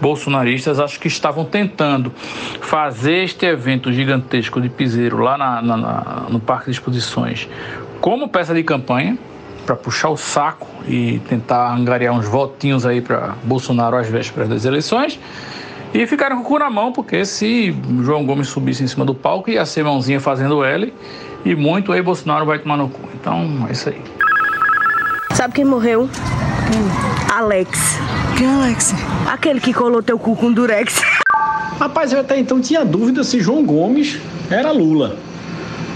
bolsonaristas, acho que estavam tentando fazer este evento gigantesco de piseiro lá na, na, na, no Parque de Exposições como peça de campanha para puxar o saco e tentar angariar uns votinhos aí para Bolsonaro às vésperas das eleições. E ficaram com o cu na mão, porque se João Gomes subisse em cima do palco, ia ser mãozinha fazendo L, e muito aí Bolsonaro vai tomar no cu. Então, é isso aí. Sabe quem morreu? Alex. Quem é Alex? Aquele que colou teu cu com durex. Rapaz, eu até então tinha dúvida se João Gomes era Lula.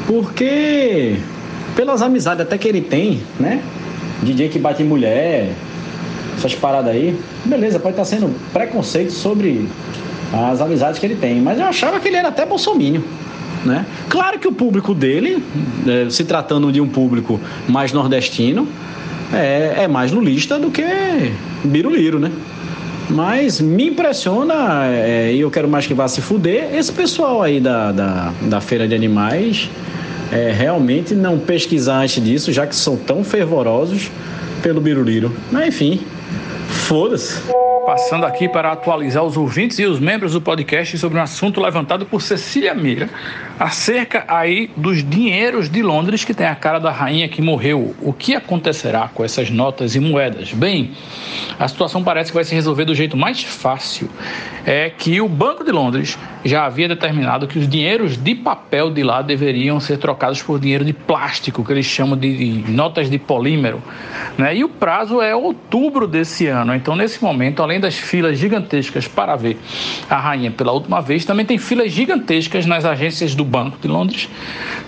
Porque, pelas amizades até que ele tem, né? DJ que bate em mulher, essas paradas aí, beleza, pode estar sendo preconceito sobre as amizades que ele tem, mas eu achava que ele era até bolsomínio. Né? Claro que o público dele, é, se tratando de um público mais nordestino, é, é mais lulista do que biruliro, né? Mas me impressiona, é, e eu quero mais que vá se fuder, esse pessoal aí da, da, da feira de animais é, realmente não pesquisar antes disso, já que são tão fervorosos pelo biruliro. Mas enfim, foda-se. Passando aqui para atualizar os ouvintes e os membros do podcast sobre um assunto levantado por Cecília Meira acerca aí dos dinheiros de Londres que tem a cara da rainha que morreu. O que acontecerá com essas notas e moedas? Bem, a situação parece que vai se resolver do jeito mais fácil. É que o Banco de Londres já havia determinado que os dinheiros de papel de lá deveriam ser trocados por dinheiro de plástico, que eles chamam de, de notas de polímero. Né? E o prazo é outubro desse ano. Então, nesse momento, além das filas gigantescas para ver a rainha pela última vez, também tem filas gigantescas nas agências do Banco de Londres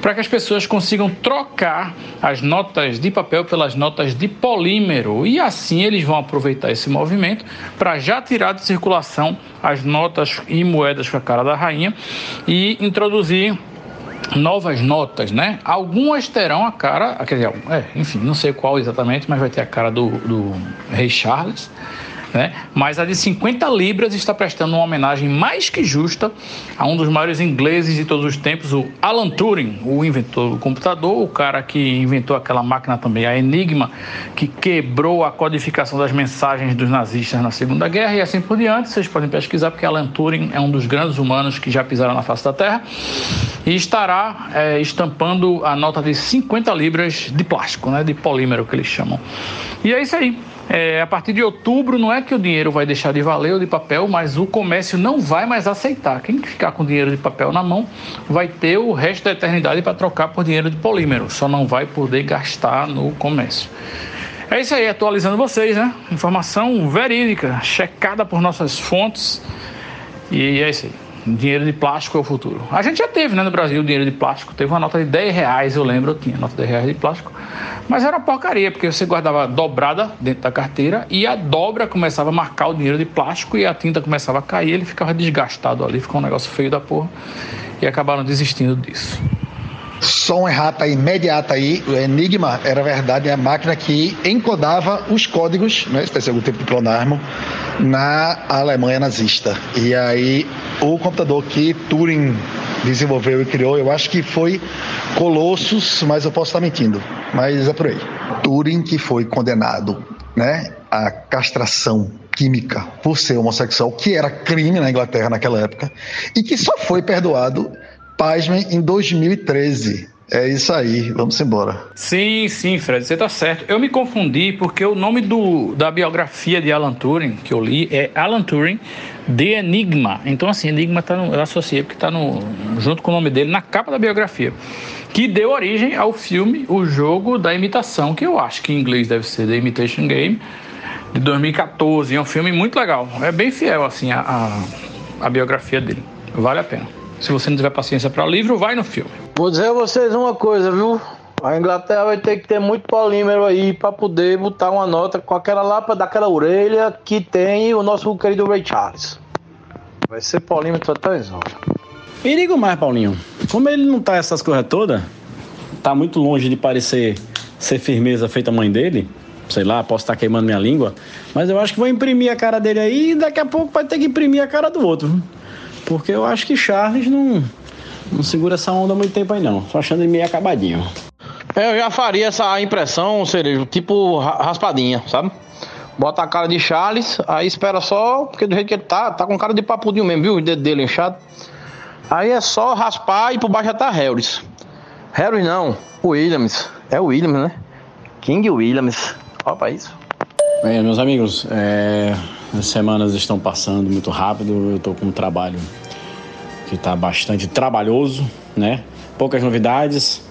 para que as pessoas consigam trocar as notas de papel pelas notas de polímero. E assim eles vão aproveitar esse movimento para já tirar de circulação as notas e moedas com a cara da rainha e introduzir novas notas, né? Algumas terão a cara, quer dizer, é, enfim, não sei qual exatamente, mas vai ter a cara do, do rei Charles. Né? Mas a de 50 libras está prestando uma homenagem mais que justa a um dos maiores ingleses de todos os tempos, o Alan Turing, o inventor do computador, o cara que inventou aquela máquina também, a Enigma, que quebrou a codificação das mensagens dos nazistas na Segunda Guerra e assim por diante. Vocês podem pesquisar porque Alan Turing é um dos grandes humanos que já pisaram na face da Terra e estará é, estampando a nota de 50 libras de plástico, né, de polímero que eles chamam. E é isso aí. É, a partir de outubro, não é que o dinheiro vai deixar de valer ou de papel, mas o comércio não vai mais aceitar. Quem ficar com dinheiro de papel na mão vai ter o resto da eternidade para trocar por dinheiro de polímero, só não vai poder gastar no comércio. É isso aí, atualizando vocês, né? Informação verídica, checada por nossas fontes. E é isso aí. Dinheiro de plástico é o futuro. A gente já teve, né, no Brasil, dinheiro de plástico. Teve uma nota de 10 reais, eu lembro, eu tinha nota de 10 reais de plástico. Mas era porcaria, porque você guardava dobrada dentro da carteira e a dobra começava a marcar o dinheiro de plástico e a tinta começava a cair, ele ficava desgastado ali, ficou um negócio feio da porra. E acabaram desistindo disso. Só um errata imediata aí, o Enigma era verdade a máquina que encodava os códigos, né, esse segundo tipo de clonarmo, na Alemanha nazista. E aí o computador que Turing desenvolveu e criou, eu acho que foi Colossus, mas eu posso estar mentindo, mas é por aí. Turing que foi condenado, né, à castração química por ser homossexual, que era crime na Inglaterra naquela época, e que só foi perdoado pasmem, em 2013. É isso aí, vamos embora. Sim, sim, Fred, você está certo. Eu me confundi porque o nome do, da biografia de Alan Turing que eu li é Alan Turing The Enigma. Então, assim, Enigma tá no, eu associei porque está junto com o nome dele na capa da biografia. Que deu origem ao filme O Jogo da Imitação, que eu acho que em inglês deve ser The Imitation Game, de 2014. É um filme muito legal. É bem fiel, assim, a, a, a biografia dele. Vale a pena. Se você não tiver paciência para livro, vai no filme. Vou dizer a vocês uma coisa, viu? A Inglaterra vai ter que ter muito polímero aí para poder botar uma nota com aquela lâmpada daquela orelha que tem o nosso querido Ray Charles. Vai ser polímetro até as horas. E digo mais, Paulinho. Como ele não tá essas coisas todas, tá muito longe de parecer ser firmeza feita a mãe dele. Sei lá, posso estar queimando minha língua. Mas eu acho que vou imprimir a cara dele aí e daqui a pouco vai ter que imprimir a cara do outro. Porque eu acho que Charles não, não segura essa onda há muito tempo aí não. Só achando ele meio acabadinho. É, eu já faria essa impressão, cerejo, tipo raspadinha, sabe? Bota a cara de Charles, aí espera só, porque do jeito que ele tá, tá com cara de papudinho mesmo, viu? O dedo dele inchado. Aí é só raspar e por baixo já tá Harris. Harris não, Williams. É o Williams, né? King Williams. Olha pra isso. Bem, meus amigos, é, as semanas estão passando muito rápido. Eu estou com um trabalho que está bastante trabalhoso, né? Poucas novidades,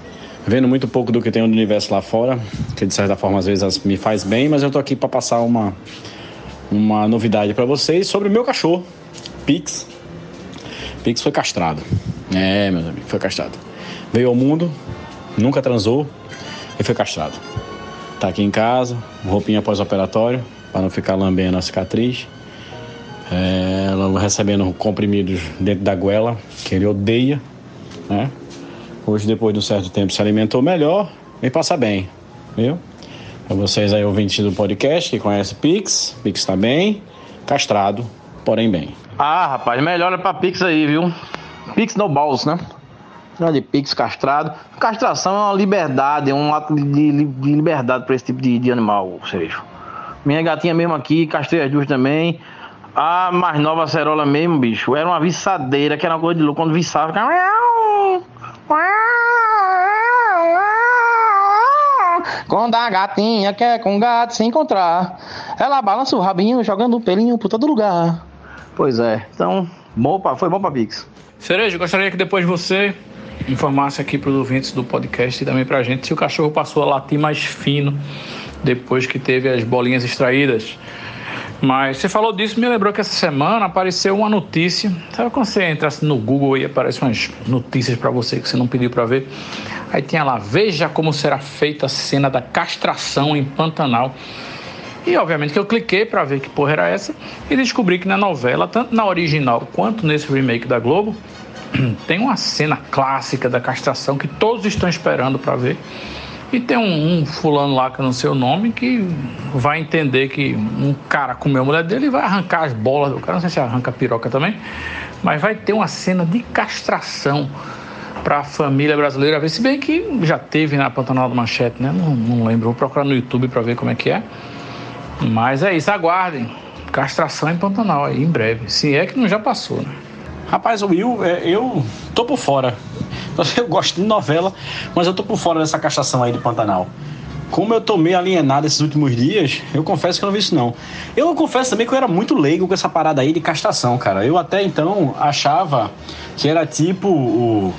vendo muito pouco do que tem no universo lá fora, que de certa forma às vezes me faz bem, mas eu estou aqui para passar uma uma novidade para vocês sobre o meu cachorro, Pix. Pix foi castrado. É, meus amigos, foi castrado. Veio ao mundo, nunca transou e foi castrado. Tá aqui em casa, roupinha pós-operatório, para não ficar lambendo a cicatriz. É, ela recebendo comprimidos dentro da goela, que ele odeia, né? Hoje, depois de um certo tempo, se alimentou melhor e passa bem, viu? Para vocês aí ouvintes do podcast que conhecem Pix, Pix está bem, castrado, porém bem. Ah, rapaz, melhora para Pix aí, viu? Pix no balls, né? De Pix castrado. Castração é uma liberdade, é um ato de, de, de liberdade para esse tipo de, de animal, seja. Minha gatinha mesmo aqui, castrei as duas também. A mais nova Cerola mesmo, bicho, era uma viçadeira, que era uma coisa de louco. Quando viçava, ficava... Quando a gatinha quer com o gato se encontrar, ela balança o rabinho jogando o pelinho por todo lugar. Pois é, então, bom pra, foi bom pra Pix. Cerejo, gostaria que depois você informasse aqui para os ouvintes do podcast e também para gente se o cachorro passou a latir mais fino depois que teve as bolinhas extraídas. Mas você falou disso, me lembrou que essa semana apareceu uma notícia. Sabe quando você entra assim no Google e aparecem umas notícias para você que você não pediu para ver? Aí tinha lá, veja como será feita a cena da castração em Pantanal. E obviamente que eu cliquei para ver que porra era essa e descobri que na novela, tanto na original quanto nesse remake da Globo, (clears throat) tem uma cena clássica da castração que todos estão esperando para ver E tem um, um, fulano lá que eu não sei o nome que vai entender que um cara comeu a mulher dele e vai arrancar as bolas do cara. Não sei se arranca a piroca também, mas vai ter uma cena de castração para a família brasileira ver. Se bem que já teve na Pantanal do Manchete, né? Não, não lembro. Vou procurar no YouTube para ver como é que é. Mas é isso, aguardem. Castração em Pantanal aí, em breve. Se é que não já passou, né? Rapaz, o Will, é, eu tô por fora. (laughs) Eu gosto de novela, mas eu tô por fora dessa castração aí de Pantanal. Como eu tô meio alienado esses últimos dias, eu confesso que eu não vi isso não. Eu confesso também que eu era muito leigo com essa parada aí de castração, cara. Eu até então achava que era tipo o,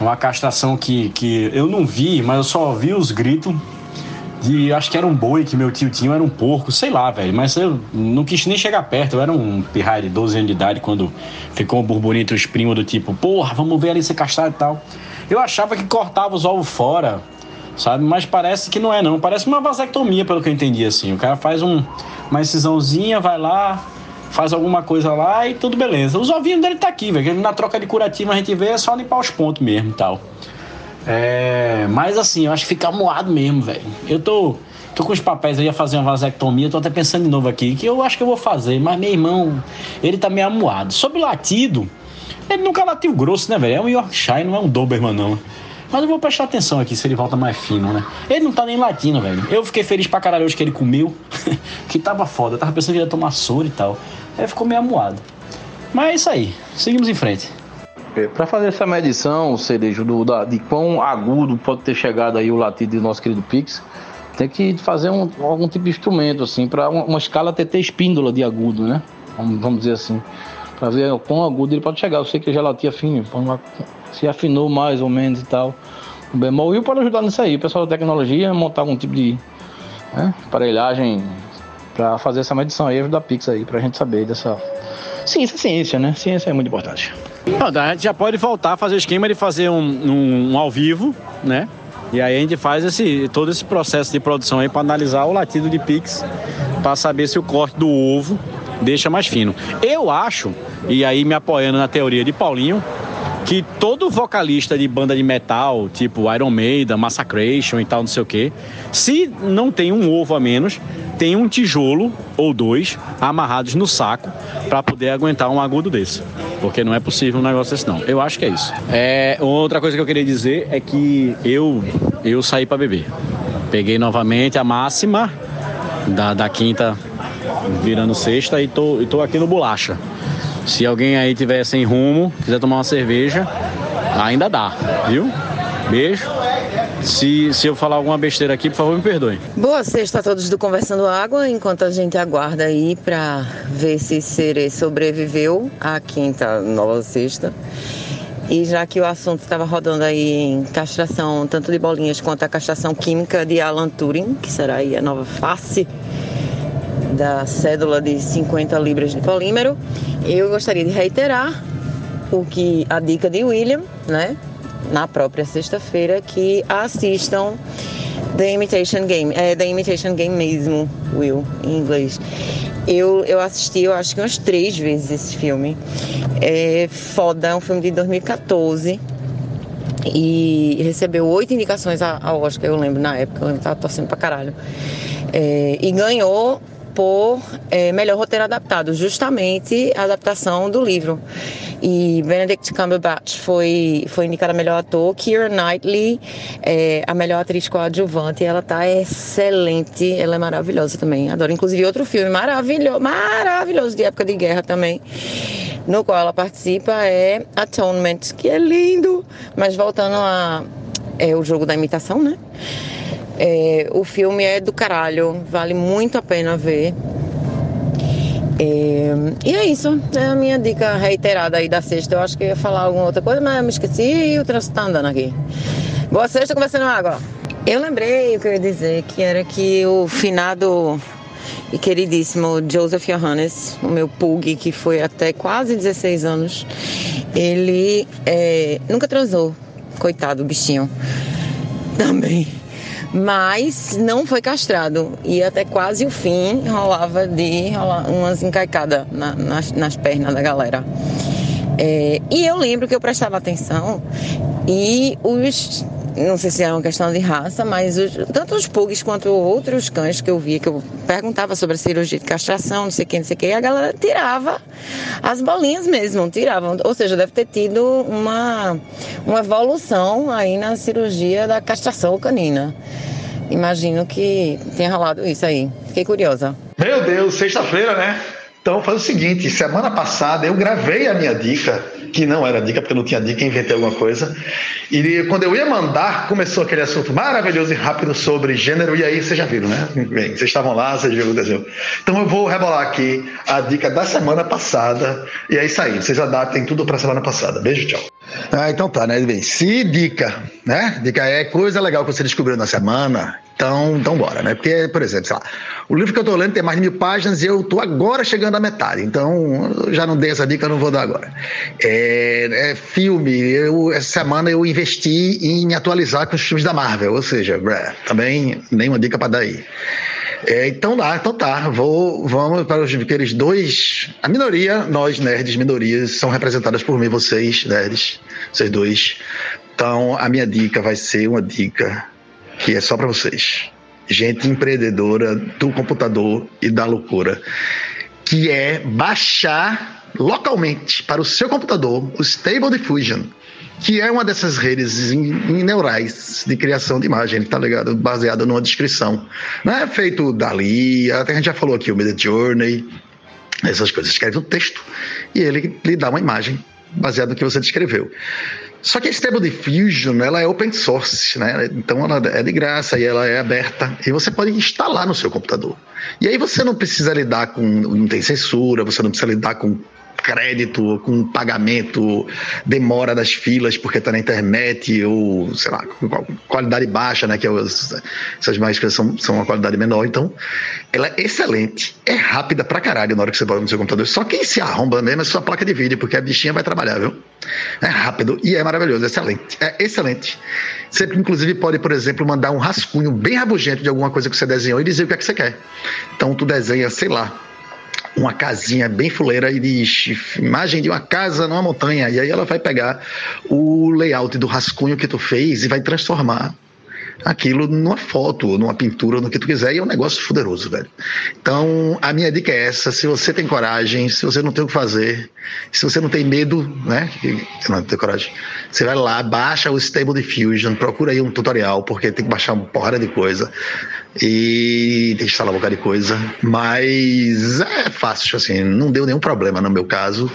uma castração que, que eu não vi, mas eu só ouvi os gritos de acho que era um boi que meu tio tinha, era um porco, sei lá, velho. Mas eu não quis nem chegar perto. Eu era um pirraia de 12 anos de idade quando ficou um burburinho entre os primos do tipo, porra, vamos ver ali ser castrado e tal. Eu achava que cortava os ovos fora, sabe? Mas parece que não é, não. Parece uma vasectomia, pelo que eu entendi, assim. O cara faz um, uma incisãozinha, vai lá, faz alguma coisa lá e tudo beleza. Os ovinhos dele tá aqui, velho. Na troca de curativo a gente vê é só limpar os pontos mesmo e tal. É, mas assim, eu acho que fica moado mesmo, velho. Eu tô, tô com os papéis aí a fazer uma vasectomia, tô até pensando de novo aqui, que eu acho que eu vou fazer, mas meu irmão, ele tá meio amuado. Sobre o latido, ele nunca latiu grosso, né, velho? É um Yorkshire, não é um Doberman, não. Mas eu vou prestar atenção aqui se ele volta mais fino, né? Ele não tá nem latindo, velho. Eu fiquei feliz pra caralho hoje que ele comeu, (laughs) que tava foda. Eu tava pensando que ia tomar soro e tal. Aí ficou meio amuado. Mas é isso aí, seguimos em frente. É, para fazer essa medição, Cerejo, do, da, de quão agudo pode ter chegado aí o latido do nosso querido Pix, tem que fazer um, algum tipo de instrumento, assim, para uma, uma, escala TT espíndola de agudo, né? Vamos, vamos dizer assim. Para ver o quão agudo ele pode chegar. Eu sei que já latia fino, se afinou mais ou menos e tal. O bemol e pode ajudar nisso aí. O pessoal da tecnologia montar algum tipo de né, aparelhagem para fazer essa medição aí, ajudar a Pix aí, para a gente saber dessa. Ciência, ciência, né? Ciência é muito importante. Não, a gente já pode voltar a fazer o esquema de fazer um, um, um ao vivo, né? E aí a gente faz esse, todo esse processo de produção aí para analisar o latido de Pix, para saber se o corte do ovo deixa mais fino. Eu acho, e aí me apoiando na teoria de Paulinho, que todo vocalista de banda de metal, tipo Iron Maiden, Massacration e tal, não sei o que, se não tem um ovo a menos, tem um tijolo ou dois amarrados no saco para poder aguentar um agudo desse. Porque não é possível um negócio desse não. Eu acho que é isso. É, outra coisa que eu queria dizer é que eu eu saí para beber. Peguei novamente a máxima da, da quinta virando sexta e tô, e tô aqui no bolacha. Se alguém aí tiver sem rumo, quiser tomar uma cerveja, ainda dá, viu? Beijo. Se, se eu falar alguma besteira aqui, por favor, me perdoe. Boa sexta a todos do Conversando Água, enquanto a gente aguarda aí para ver se Serê sobreviveu à quinta nova sexta. E já que o assunto estava rodando aí em castração, tanto de bolinhas quanto a castração química de Alan Turing, que será aí a nova face da cédula de 50 libras de polímero, eu gostaria de reiterar o que a dica de William, né? Na própria sexta-feira, que assistam The Imitation Game. É The Imitation Game mesmo, Will, em inglês. Eu, eu assisti, eu acho que umas três vezes esse filme. É foda, é um filme de 2014 e recebeu oito indicações ao Oscar, eu lembro na época, eu lembro, tava torcendo pra caralho. É, e ganhou por é, melhor roteiro adaptado, justamente a adaptação do livro. E Benedict Cumberbatch foi, foi indicada a melhor ator, Keira Knightley, é, a melhor atriz coadjuvante, ela tá excelente, ela é maravilhosa também, adoro. Inclusive outro filme maravilhoso, maravilhoso de época de guerra também, no qual ela participa é Atonement, que é lindo, mas voltando a é o jogo da imitação, né? É, o filme é do caralho, vale muito a pena ver. É, e é isso, é a minha dica reiterada aí da sexta. Eu acho que ia falar alguma outra coisa, mas eu me esqueci e o trânsito tá andando aqui. Boa sexta, conversando água. Eu lembrei o que eu ia dizer, que era que o finado e queridíssimo Joseph Johannes, o meu pug, que foi até quase 16 anos, ele é, nunca transou, coitado, bichinho. Também mas não foi castrado. E até quase o fim rolava de umas encaicadas na, nas, nas pernas da galera. É, e eu lembro que eu prestava atenção e os não sei se é uma questão de raça, mas os, tanto os pugs quanto outros cães que eu via, que eu perguntava sobre a cirurgia de castração, não sei o que, não sei o que, a galera tirava as bolinhas mesmo, tiravam. Ou seja, deve ter tido uma, uma evolução aí na cirurgia da castração canina. Imagino que tenha rolado isso aí. Fiquei curiosa. Meu Deus, sexta-feira, né? Então faz o seguinte, semana passada eu gravei a minha dica, que não era dica porque eu não tinha dica, inventei alguma coisa. E quando eu ia mandar, começou aquele assunto maravilhoso e rápido sobre gênero, e aí vocês já viram, né? Bem, vocês estavam lá, vocês viram o desenho. Então eu vou rebolar aqui a dica da semana passada, e é isso aí, vocês adaptem tudo para semana passada. Beijo, tchau. Ah, então tá, né? Bem, se dica, né? Dica é coisa legal que você descobriu na semana, então, então bora, né? Porque, por exemplo, sei lá, o livro que eu tô lendo tem mais de mil páginas e eu tô agora chegando à metade, então já não dei essa dica, eu não vou dar agora. É, é filme, eu, essa semana eu investi em me atualizar com os filmes da Marvel, ou seja, também nenhuma dica para dar aí. É, então lá, então tá. Vou, vamos para os, aqueles dois. A minoria, nós nerds, minorias, são representadas por mim, vocês, nerds, vocês dois. Então a minha dica vai ser uma dica que é só para vocês. Gente empreendedora do computador e da loucura, que é baixar localmente para o seu computador o Stable Diffusion que é uma dessas redes em, neurais de criação de imagem, tá ligado? Baseada numa descrição. Não é feito dali, até a gente já falou aqui, o Mid Journey, essas coisas. Escreve um texto e ele lhe dá uma imagem baseada no que você descreveu. Só que a Stable Diffusion, ela é open source, né? Então ela é de graça e ela é aberta e você pode instalar no seu computador. E aí você não precisa lidar com, não tem censura, você não precisa lidar com crédito, com pagamento, demora das filas porque está na internet, ou sei lá, qualidade baixa, né? Que é essas mágicas são, são uma qualidade menor. Então, ela é excelente, é rápida pra caralho na hora que você bota no seu computador. Só quem se arromba mesmo é sua placa de vídeo, porque a bichinha vai trabalhar, viu? É rápido e é maravilhoso, excelente. É excelente. Você, inclusive, pode, por exemplo, mandar um rascunho bem rabugento de alguma coisa que você desenhou e dizer o que é que você quer. Então, tu desenha, sei lá, uma casinha bem fuleira e diz imagem de uma casa numa montanha. E aí ela vai pegar o layout do rascunho que tu fez e vai transformar aquilo numa foto, numa pintura, no que tu quiser, e é um negócio fuderoso, velho. Então, a minha dica é essa: se você tem coragem, se você não tem o que fazer, se você não tem medo, né? Não tem coragem, você vai lá, baixa o Stable Diffusion, procura aí um tutorial, porque tem que baixar uma porrada de coisa e tem que instalar um bocado de coisa, mas é fácil, assim, não deu nenhum problema no meu caso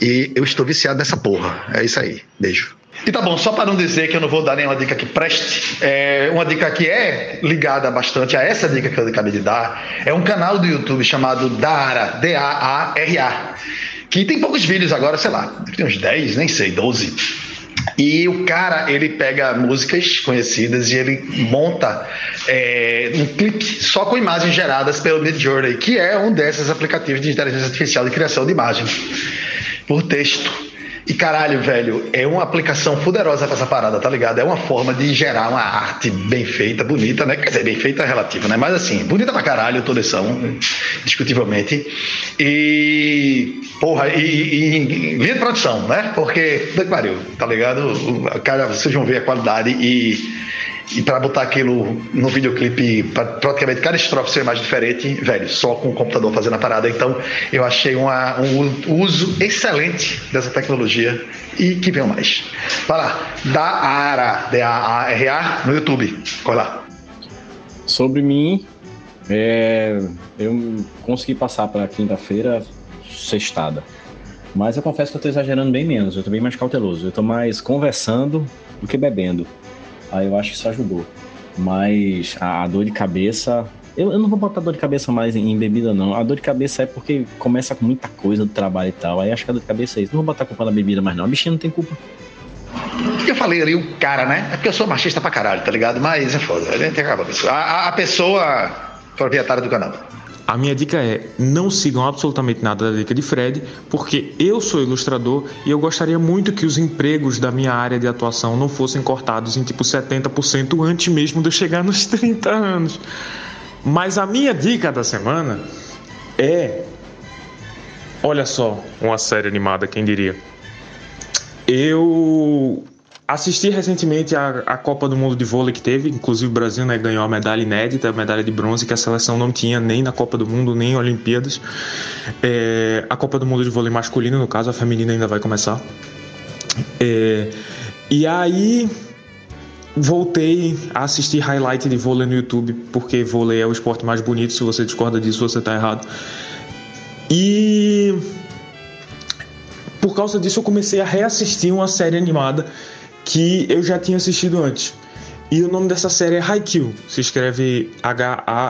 e eu estou viciado nessa porra. É isso aí. Beijo. E tá bom, só para não dizer que eu não vou dar nenhuma dica que preste, é, uma dica que é ligada bastante a essa dica que eu acabei de dar, é um canal do YouTube chamado Dara, D-A-A-R-A, que tem poucos vídeos agora, sei lá, tem uns 10, nem sei, 12 e o cara, ele pega músicas conhecidas e ele monta é, um clipe só com imagens geradas pelo Midjourney, que é um desses aplicativos de inteligência artificial de criação de imagem por texto. E caralho, velho, é uma aplicação poderosa pra essa parada, tá ligado? É uma forma de gerar uma arte bem feita, bonita, né? Quer dizer, bem feita é relativo, né? Mas assim, bonita pra caralho toda edição, discutivelmente. E. Porra, e, e, e linha de produção, né? Porque, que pariu, tá ligado? Cara, vocês vão ver a qualidade e e para botar aquilo no videoclipe, pra praticamente cada estrofe ser mais diferente, velho, só com o computador fazendo a parada. Então, eu achei uma, um uso excelente dessa tecnologia e que venham mais. Vai lá, da ARA, D-A-A-R-A, no YouTube. Corre lá. Sobre mim, é, eu consegui passar para quinta-feira sextada. Mas eu confesso que eu tô exagerando bem menos, eu tô bem mais cauteloso. Eu tô mais conversando do que bebendo. Aí eu acho que isso ajudou. Mas a, a dor de cabeça. Eu, eu, não vou botar dor de cabeça mais em, em, bebida, não. A dor de cabeça é porque começa com muita coisa do trabalho e tal. Aí acho que a dor de cabeça é isso. Não vou botar culpa na bebida mais, não. A bichinha não tem culpa. Eu falei ali o cara, né? É porque eu sou machista pra caralho, tá ligado? Mas é foda. A gente com isso. A, a, a pessoa proprietária do canal. A minha dica é: não sigam absolutamente nada da dica de Fred, porque eu sou ilustrador e eu gostaria muito que os empregos da minha área de atuação não fossem cortados em tipo 70% antes mesmo de eu chegar nos (laughs) 30 anos. Mas a minha dica da semana é. Olha só, uma série animada, quem diria? Eu assisti recentemente a, a Copa do Mundo de vôlei que teve, inclusive o Brasil né, ganhou a medalha inédita, a medalha de bronze que a seleção não tinha nem na Copa do Mundo, nem em Olimpíadas. É, a Copa do Mundo de vôlei masculino, no caso, a feminina ainda vai começar. É, e aí voltei a assistir highlight de vôlei no YouTube, porque vôlei é o esporte mais bonito. Se você discorda disso, você está errado. E por causa disso eu comecei a reassistir uma série animada que eu já tinha assistido antes. E o nome dessa série é Haikyuu, se escreve H-A-I-K-Y-U-U.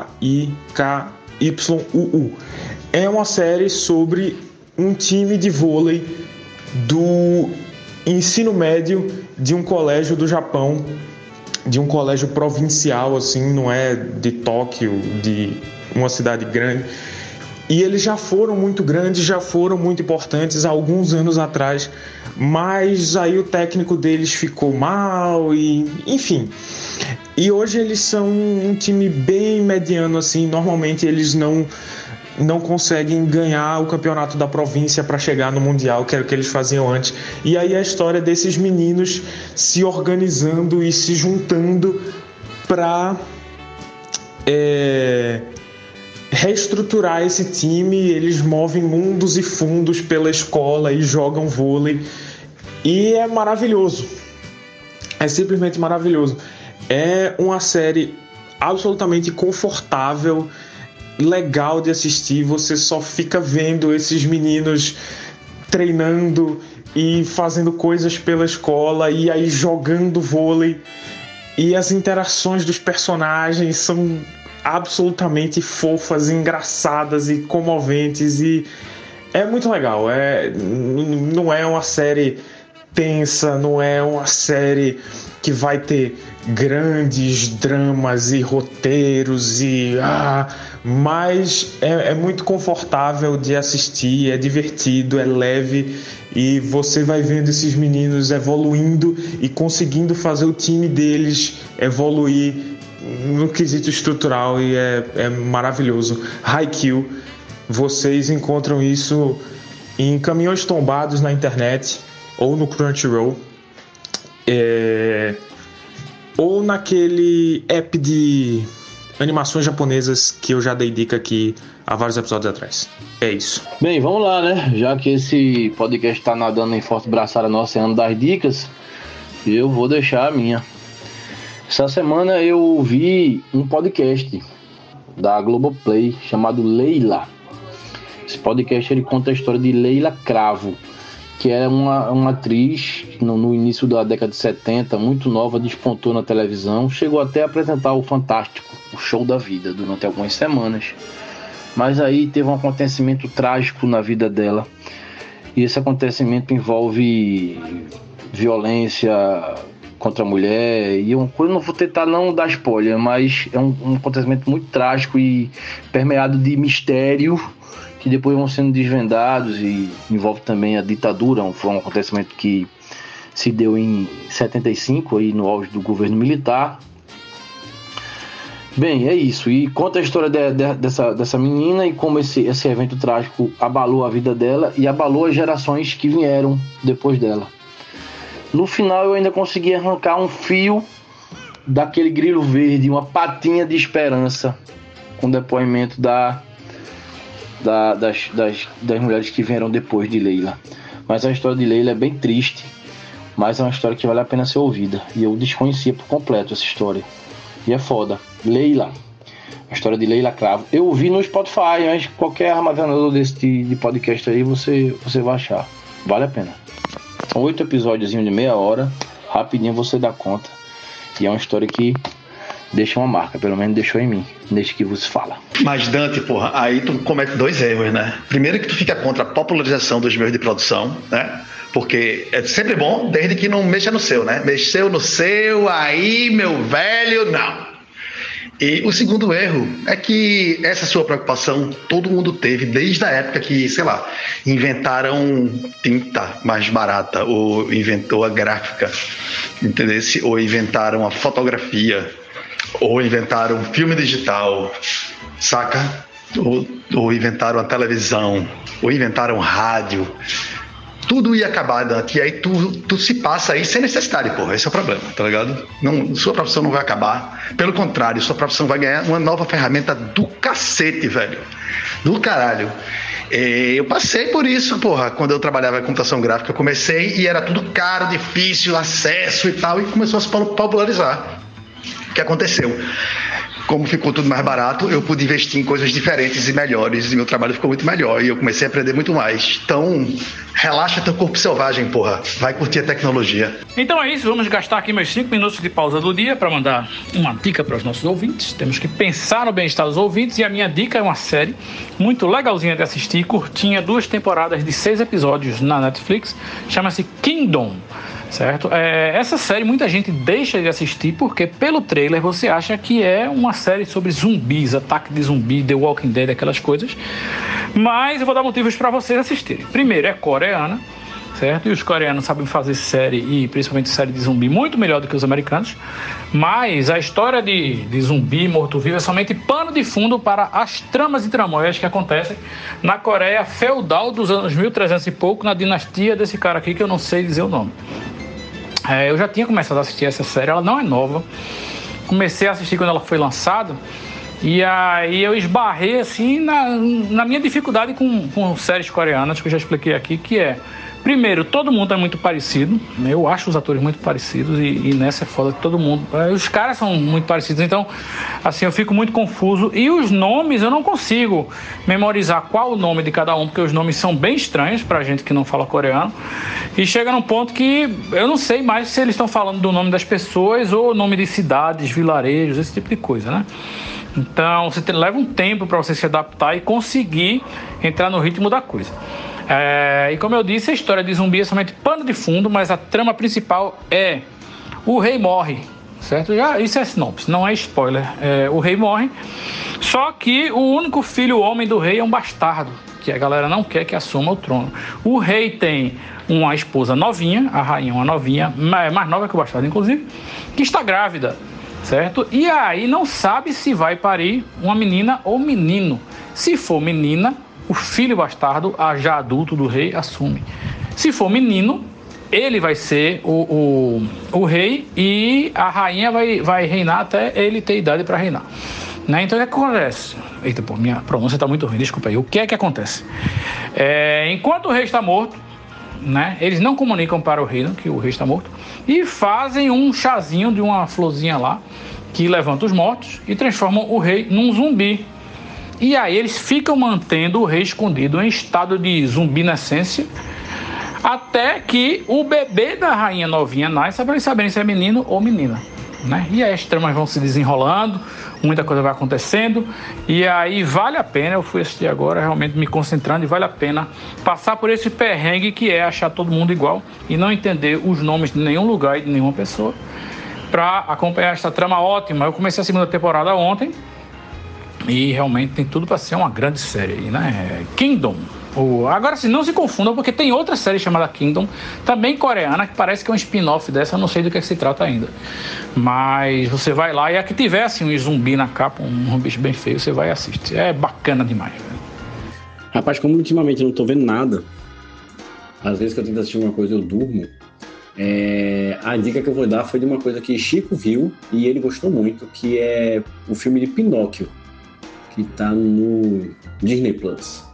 É uma série sobre um time de vôlei do ensino médio de um colégio do Japão, de um colégio provincial, assim, não é de Tóquio, de uma cidade grande. E eles já foram muito grandes, já foram muito importantes há alguns anos atrás, mas aí o técnico deles ficou mal e enfim. E hoje eles são um time bem mediano assim, normalmente eles não não conseguem ganhar o campeonato da província para chegar no mundial, que era o que eles faziam antes. E aí a história desses meninos se organizando e se juntando para é, reestruturar esse time. Eles movem mundos e fundos pela escola e jogam vôlei. E é maravilhoso. É simplesmente maravilhoso. É uma série absolutamente confortável, legal de assistir. Você só fica vendo esses meninos treinando e fazendo coisas pela escola e aí jogando vôlei. E as interações dos personagens são absolutamente fofas, engraçadas e comoventes e é muito legal. É, não é uma série tensa, não é uma série que vai ter grandes dramas e roteiros e ah, mas é, é, muito confortável de assistir, é divertido, é leve e você vai vendo esses meninos evoluindo e conseguindo fazer o time deles evoluir no quesito estrutural e é, é maravilhoso. Haikyuu, vocês encontram isso em caminhões tombados na internet ou no Crunchyroll. É, ou naquele app de animações japonesas que eu já dei dica aqui há vários episódios atrás. É isso. Bem, vamos lá, né? Já que esse podcast está nadando em forte braçada no oceano das dicas, eu vou deixar a minha. Essa semana eu ouvi um podcast da Globoplay chamado Leila. Esse podcast ele conta a história de Leila Cravo, que era uma, uma atriz no, no, início da década de 70, muito nova, despontou na televisão, chegou até a apresentar o Fantástico, o show da vida, durante algumas semanas. Mas aí teve um acontecimento trágico na vida dela. E esse acontecimento envolve violência contra a mulher. E uma coisa, não vou tentar não dar spoiler, mas é um, um acontecimento muito trágico e permeado de mistério que depois vão sendo desvendados e envolve também a ditadura, foi um acontecimento que se deu em 75 aí no auge do governo militar. Bem, é isso. E conta a história de, de, dessa, dessa menina e como esse, esse evento trágico abalou a vida dela e abalou as gerações que vieram depois dela. No final eu ainda consegui arrancar um fio daquele grilo verde, uma patinha de esperança com depoimento da, da, das, das, das mulheres que vieram depois de Leila. Mas a história de Leila é bem triste, mas é uma história que vale a pena ser ouvida. E eu desconhecia por completo essa história. E é foda. Leila. A história de Leila Cravo. Eu ouvi no Spotify, mas qualquer armazenador desse de podcast aí você, você vai achar. Vale a pena. Oito episódios de meia hora, rapidinho você dá conta. E é uma história que deixa uma marca, pelo menos deixou em mim, desde que você fala. Mas Dante, porra, aí tu comete dois erros, né? Primeiro que tu fica contra a popularização dos meios de produção, né? Porque é sempre bom, desde que não mexa no seu, né? Mexeu no seu, aí, meu velho, não. E o segundo erro é que essa sua preocupação todo mundo teve desde a época que, sei lá, inventaram tinta mais barata, ou inventou a gráfica, entendeu? Ou inventaram a fotografia, ou inventaram filme digital, saca? Ou, ou inventaram a televisão, ou inventaram rádio. Tudo ia acabar, Dante. E aí tu, tu se passa aí sem necessidade, porra. Esse é o problema, tá ligado? Não, sua profissão não vai acabar. Pelo contrário, sua profissão vai ganhar uma nova ferramenta do cacete, velho. Do caralho. É, eu passei por isso, porra, quando eu trabalhava em computação gráfica. Eu comecei e era tudo caro, difícil, acesso e tal, e começou a se popularizar. O que aconteceu? Como ficou tudo mais barato, eu pude investir em coisas diferentes e melhores, e meu trabalho ficou muito melhor, e eu comecei a aprender muito mais. Então, relaxa teu corpo selvagem, porra. Vai curtir a tecnologia. Então é isso, vamos gastar aqui meus 5 minutos de pausa do dia para mandar uma dica para os nossos ouvintes. Temos que pensar no bem-estar dos ouvintes, e a minha dica é uma série muito legalzinha de assistir, curtinha, duas temporadas de seis episódios na Netflix, chama-se Kingdom certo? É, essa série muita gente deixa de assistir porque pelo trailer você acha que é uma série sobre zumbis, ataque de zumbi, The Walking Dead, aquelas coisas. Mas eu vou dar motivos para vocês assistirem. Primeiro, é coreana certo? E os coreanos sabem fazer série, e principalmente série de zumbi, muito melhor do que os americanos. Mas a história de, de zumbi morto-vivo é somente pano de fundo para as tramas e tramóias que acontecem na Coreia feudal dos anos 1300 e pouco, na dinastia desse cara aqui que eu não sei dizer o nome. É, eu já tinha começado a assistir essa série, ela não é nova. Comecei a assistir quando ela foi lançada. E aí eu esbarrei assim na, na minha dificuldade com, com séries coreanas, que eu já expliquei aqui, que é Primeiro, todo mundo é muito parecido. Né? Eu acho os atores muito parecidos e, e nessa é foda que todo mundo. É, os caras são muito parecidos, então, assim, eu fico muito confuso. E os nomes eu não consigo memorizar qual o nome de cada um, porque os nomes são bem estranhos pra gente que não fala coreano. E chega num ponto que eu não sei mais se eles estão falando do nome das pessoas ou nome de cidades, vilarejos, esse tipo de coisa, né? Então, você tem, leva um tempo para você se adaptar e conseguir entrar no ritmo da coisa. É, e como eu disse, a história de zumbi é somente pano de fundo, mas a trama principal é o rei morre, certo? Já, isso é sinopse, não é spoiler. É, o rei morre, só que o único filho homem do rei é um bastardo, que a galera não quer que assuma o trono. O rei tem uma esposa novinha, a rainha uma novinha, mais nova que o bastardo, inclusive, que está grávida, certo? E aí não sabe se vai parir uma menina ou menino. Se for menina, o filho bastardo, já adulto do rei, assume. Se for menino, ele vai ser o, o, o rei e a rainha vai, vai reinar até ele ter idade para reinar. Né? Então o que acontece? Eita, pô, minha pronúncia está muito ruim, desculpa aí. O que é que acontece? É, enquanto o rei está morto, né, eles não comunicam para o reino que o rei está morto e fazem um chazinho de uma florzinha lá que levanta os mortos e transformam o rei num zumbi. E aí eles ficam mantendo o rei escondido em estado de zumbinescência até que o bebê da rainha novinha nasce para eles saberem se é menino ou menina. Né? E aí as tramas vão se desenrolando, muita coisa vai acontecendo, e aí vale a pena, eu fui assistir agora realmente me concentrando, e vale a pena passar por esse perrengue que é achar todo mundo igual e não entender os nomes de nenhum lugar e de nenhuma pessoa para acompanhar essa trama ótima. Eu comecei a segunda temporada ontem, e realmente tem tudo para ser uma grande série né? Kingdom. O... Agora, sim, não se confundam, porque tem outra série chamada Kingdom, também coreana, que parece que é um spin-off dessa, não sei do que, é que, se trata ainda. Mas você vai lá e a que tiver assim, um zumbi na capa, um, bicho bem feio, você vai assistir. É bacana demais. Velho. Rapaz, como ultimamente eu não tô vendo nada, às vezes que eu tento assistir uma coisa eu durmo. É, a dica que eu vou dar foi de uma coisa que Chico viu e ele gostou muito, que é o filme de Pinóquio que tá no Disney Plus.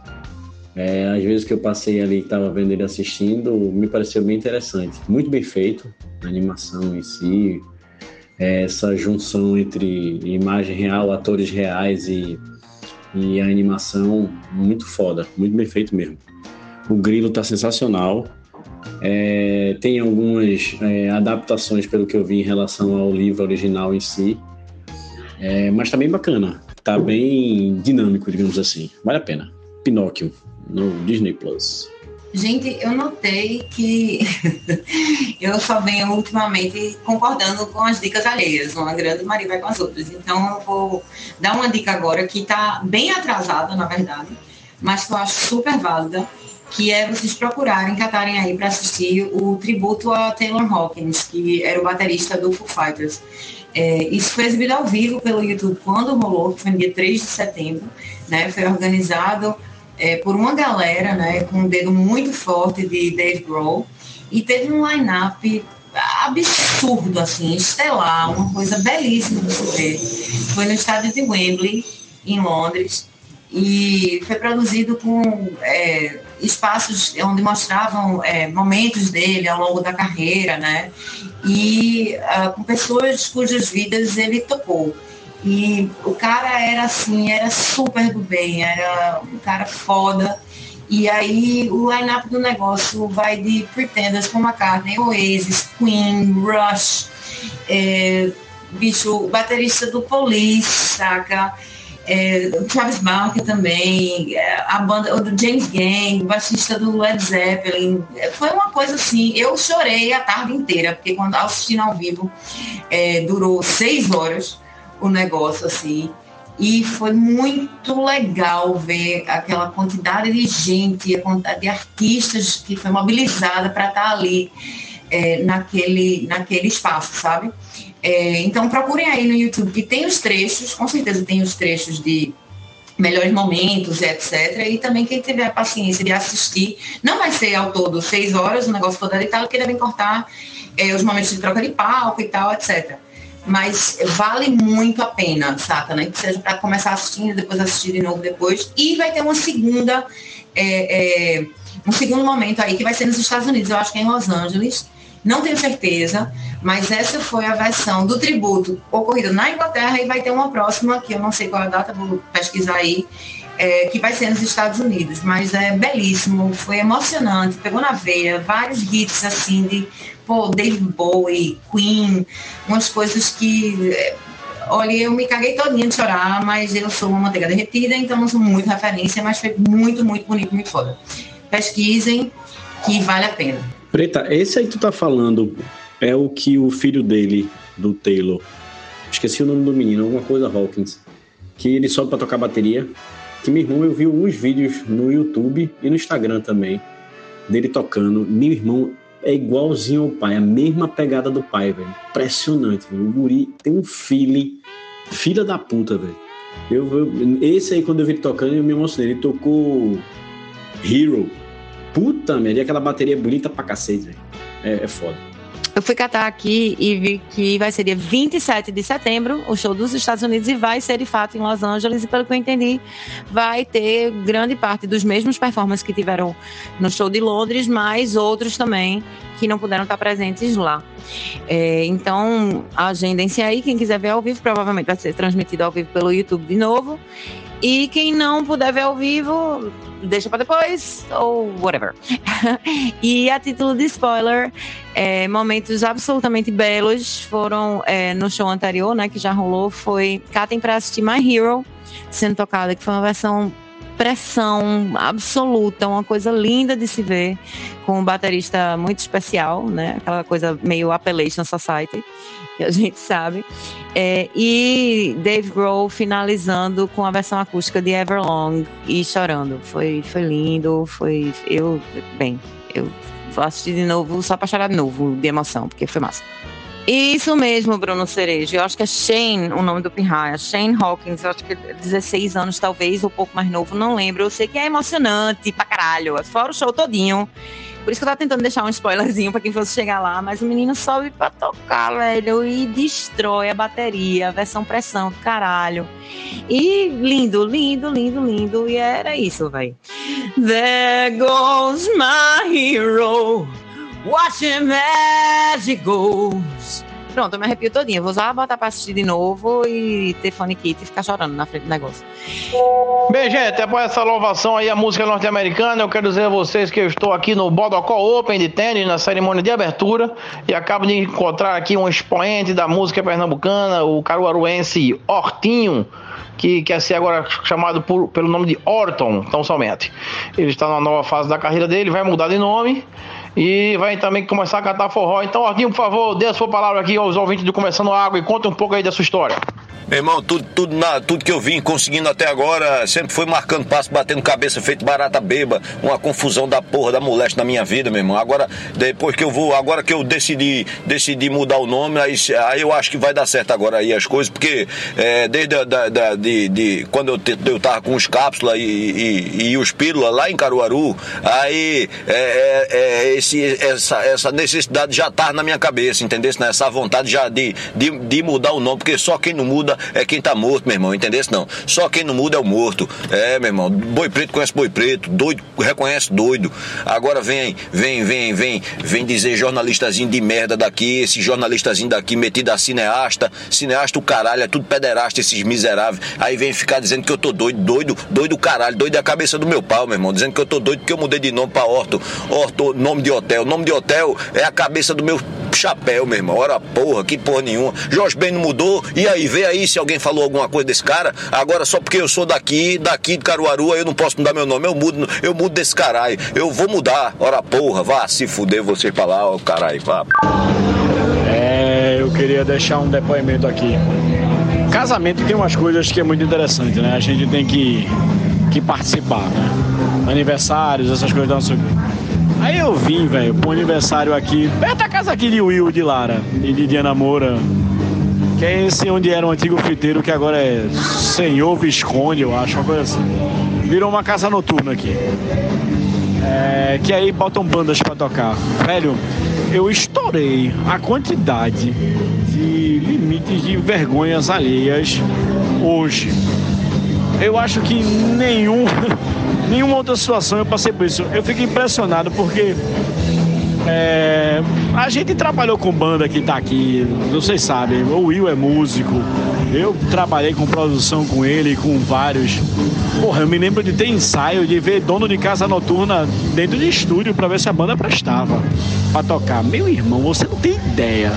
É, às vezes que eu passei ali estava vendo ele assistindo, me pareceu bem interessante. Muito bem feito, a animação em si, é, essa junção entre imagem real, atores reais e, e a animação, muito foda, muito bem feito mesmo. O grilo tá sensacional. É, tem algumas é, adaptações, pelo que eu vi, em relação ao livro original em si. É, mas tá bem bacana tá bem dinâmico, digamos assim. Vale a pena. Pinóquio, no Disney Plus. Gente, eu notei que (laughs) eu só venho ultimamente concordando com as dicas alheias. Uma grande Maria vai com as outras. Então eu vou dar uma dica agora que está bem atrasada, na verdade, mas que eu acho super válida, que é vocês procurarem, catarem aí para assistir o tributo a Taylor Hawkins, que era o baterista do Foo Fighters. É, isso foi exibido ao vivo pelo YouTube quando rolou, que foi no dia 3 de setembro, né? Foi organizado é, por uma galera, né, com um dedo muito forte de Dave Grohl, e teve um line-up absurdo, assim, estelar, uma coisa belíssima de se ver. Foi no estádio de Wembley, em Londres, e foi produzido com é, espaços onde mostravam é, momentos dele ao longo da carreira, né? E uh, com pessoas cujas vidas ele tocou. E o cara era assim, era super do bem, era um cara foda. E aí o line-up do negócio vai de Pretenders com McCartney, Oasis, Queen, Rush, é, bicho, baterista do Police, saca? É, o Travis Barker também, é, a banda o do James Gang, baixista do Led Zeppelin. É, foi uma coisa assim, eu chorei a tarde inteira, porque quando assistindo ao vivo é, durou seis horas o negócio, assim. E foi muito legal ver aquela quantidade de gente, a quantidade de artistas que foi mobilizada para estar tá ali é, naquele, naquele espaço, sabe? É, então procurem aí no YouTube que tem os trechos, com certeza tem os trechos de melhores momentos, etc. E também quem tiver paciência de assistir, não vai ser ao todo seis horas, o negócio todo editado, porque devem cortar é, os momentos de troca de palco e tal, etc mas vale muito a pena, saca? Né? Que seja para começar assistindo, depois assistir de novo depois. E vai ter uma segunda, é, é, um segundo momento aí que vai ser nos Estados Unidos, eu acho que é em Los Angeles. Não tenho certeza, mas essa foi a versão do tributo ocorrido na Inglaterra e vai ter uma próxima, que eu não sei qual é a data, vou pesquisar aí, é, que vai ser nos Estados Unidos. Mas é belíssimo, foi emocionante, pegou na veia, vários hits assim de pô, David Bowie, Queen, umas coisas que. É, olha, eu me caguei todinha de chorar, mas eu sou uma manteiga derretida, então não sou muito referência, mas foi muito, muito bonito, muito foda. Pesquisem, que vale a pena. Preta, esse aí que tu tá falando é o que o filho dele, do Taylor, esqueci o nome do menino, alguma coisa Hawkins, que ele sobe pra tocar bateria. Que meu irmão, eu vi alguns vídeos no YouTube e no Instagram também, dele tocando. Meu irmão, é igualzinho ao pai, a mesma pegada do pai, velho. Impressionante, velho. O Guri tem um feeling, filha da puta, velho. Eu, eu, esse aí, quando eu vi ele tocando, eu me emocionei. Ele tocou Hero. Puta merda, aquela bateria bonita pra cacete, velho. É, é foda. Eu fui catar aqui e vi que vai ser dia 27 de setembro, o show dos Estados Unidos, e vai ser de fato em Los Angeles. E pelo que eu entendi, vai ter grande parte dos mesmos performances que tiveram no show de Londres, mais outros também que não puderam estar presentes lá. É, então, agendem-se aí. Quem quiser ver ao vivo, provavelmente vai ser transmitido ao vivo pelo YouTube de novo. E quem não puder ver ao vivo, deixa para depois, ou whatever. (laughs) e a título de spoiler, é, momentos absolutamente belos foram é, no show anterior, né, que já rolou, foi Catem para assistir My Hero, sendo tocada, que foi uma versão pressão absoluta, uma coisa linda de se ver, com um baterista muito especial, né? Aquela coisa meio Appellation Society, que a (laughs) gente sabe. É, e Dave Grohl finalizando com a versão acústica de Everlong e chorando. Foi, foi lindo, foi. Eu, bem, eu vou assistir de novo só para chorar de novo de emoção, porque foi massa. Isso mesmo, Bruno Cerejo. Eu acho que é Shane, o nome do Pirraia. Shane Hawkins, eu acho que é 16 anos, talvez, ou um pouco mais novo, não lembro. Eu sei que é emocionante pra caralho. Fora o show todinho. Por isso que eu tava tentando deixar um spoilerzinho pra quem fosse chegar lá, mas o menino sobe pra tocar, velho, e destrói a bateria, a versão pressão caralho. E lindo, lindo, lindo, lindo. E era isso, velho. There goes my hero. Watch him as he goes. Pronto, eu me arrepio todinha. Vou usar botar pra assistir de novo e ter fone kit e ficar chorando na frente do negócio. Bem, gente, após essa louvação aí à música norte-americana, eu quero dizer a vocês que eu estou aqui no Bodocó Open de tênis, na cerimônia de abertura, e acabo de encontrar aqui um expoente da música pernambucana, o caruaruense Hortinho, que quer ser agora chamado por, pelo nome de Orton, tão somente. Ele está na nova fase da carreira dele, vai mudar de nome. E vai também começar a cantar forró. Então, Ordinho, por favor, dê a sua palavra aqui aos ouvintes do Começando Água e conta um pouco aí da sua história. Meu irmão, tudo, tudo, na, tudo que eu vim conseguindo até agora sempre foi marcando passo, batendo cabeça, feito barata beba, uma confusão da porra da moleste na minha vida, meu irmão. Agora, depois que eu vou, agora que eu decidi, decidi mudar o nome, aí, aí eu acho que vai dar certo agora aí as coisas, porque é, desde a, da, da, de, de, quando eu, te, eu tava com os cápsulas e, e, e, os pílulas lá em Caruaru, aí é, é, é esse, essa, essa necessidade já tá na minha cabeça, entendeu? Essa vontade já de, de, de mudar o nome, porque só quem não muda é quem tá morto, meu irmão, entendesse não? Só quem não muda é o morto. É, meu irmão, boi preto conhece boi preto, doido reconhece doido. Agora vem, vem, vem, vem, vem dizer jornalistazinho de merda daqui, esse jornalistazinho daqui metido a cineasta, cineasta o caralho, é tudo pederasta esses miseráveis. Aí vem ficar dizendo que eu tô doido, doido, doido caralho, doido é a cabeça do meu pau, meu irmão, dizendo que eu tô doido porque eu mudei de nome pra Horto, Horto, nome de hotel. Nome de hotel é a cabeça do meu chapéu, meu irmão. Ora porra, que porra nenhuma. Jorge Ben não mudou, e aí, vê aí se alguém falou alguma coisa desse cara. Agora, só porque eu sou daqui, daqui de Caruaru, eu não posso mudar meu nome. Eu mudo, eu mudo desse caralho. Eu vou mudar. Ora porra, vá se fuder você pra lá, ó, caralho, vá. É, eu queria deixar um depoimento aqui. Casamento tem umas coisas que é muito interessante, né? A gente tem que, que participar, né? Aniversários, essas coisas da. Aí eu vim, velho, pro aniversário aqui, perto da casa aqui de Will, de Lara, e de Diana Moura, que é esse onde era um antigo friteiro, que agora é Senhor Visconde, eu acho, uma coisa assim. Virou uma casa noturna aqui. É, que aí botam bandas para tocar. Velho, eu estourei a quantidade de limites de vergonhas alheias hoje. Eu acho que nenhum (laughs) nenhuma outra situação eu passei por isso. Eu fico impressionado porque é, a gente trabalhou com banda que tá aqui, vocês sabem, o Will é músico, eu trabalhei com produção com ele, com vários. Porra, eu me lembro de ter ensaio, de ver dono de casa noturna dentro de estúdio para ver se a banda prestava para tocar. Meu irmão, você não tem ideia.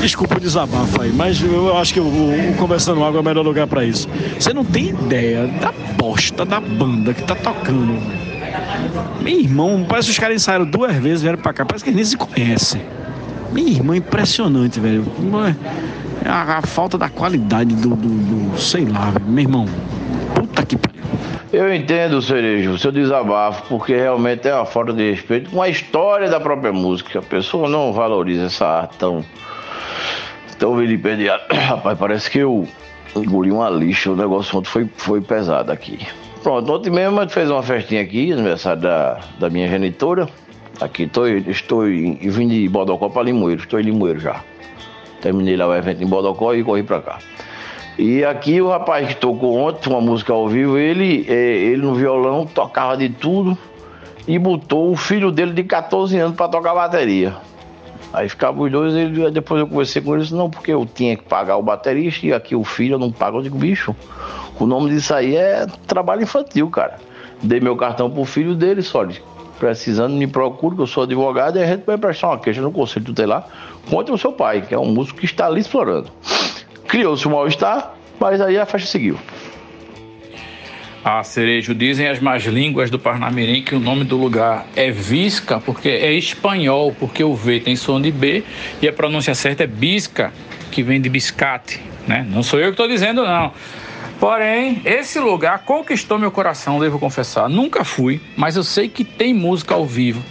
Desculpa o desabafo aí, mas eu acho que o, o Conversando Água é o melhor lugar para isso. Você não tem ideia da bosta da banda que tá tocando. Meu irmão, parece que os caras ensaiaram duas vezes, vieram pra cá, parece que eles nem se conhecem. Meu irmão, impressionante, velho. A, a falta da qualidade do, do, do sei lá, meu irmão. Puta que pariu. Eu entendo, Cerejo, seu desabafo, porque realmente é uma falta de respeito com a história da própria música. A pessoa não valoriza essa arte tão então vilipendiado. (coughs) Rapaz, parece que eu engoli uma lixa. O negócio ontem foi, foi pesado aqui. Pronto, ontem mesmo a gente fez uma festinha aqui, aniversário da, da minha genitora. Aqui estou, estou em, vim de Bodocó para Limoeiro, estou em Limoeiro já. Terminei lá o evento em Bodocó e corri para cá. E aqui o rapaz que tocou ontem, uma música ao vivo, ele, é, ele no violão tocava de tudo e botou o filho dele de 14 anos para tocar bateria. Aí ficava os dois, ele, depois eu conversei com eles, não, porque eu tinha que pagar o baterista e aqui o filho eu não pago. Eu digo, bicho, o nome disso aí é trabalho infantil, cara. Dei meu cartão pro filho dele, só precisando me procure, que eu sou advogado, e a gente vai prestar uma queixa no conselho tutelar contra o seu pai, que é um músico que está ali explorando. Criou-se um mal-estar, mas aí a festa seguiu. A cerejo dizem as más línguas do Parnamirim que o nome do lugar é Visca, porque é espanhol, porque o V tem som de B e a pronúncia certa é Bisca, que vem de biscate, né? Não sou eu que estou dizendo, não. Porém, esse lugar conquistou meu coração, devo confessar. Nunca fui, mas eu sei que tem música ao vivo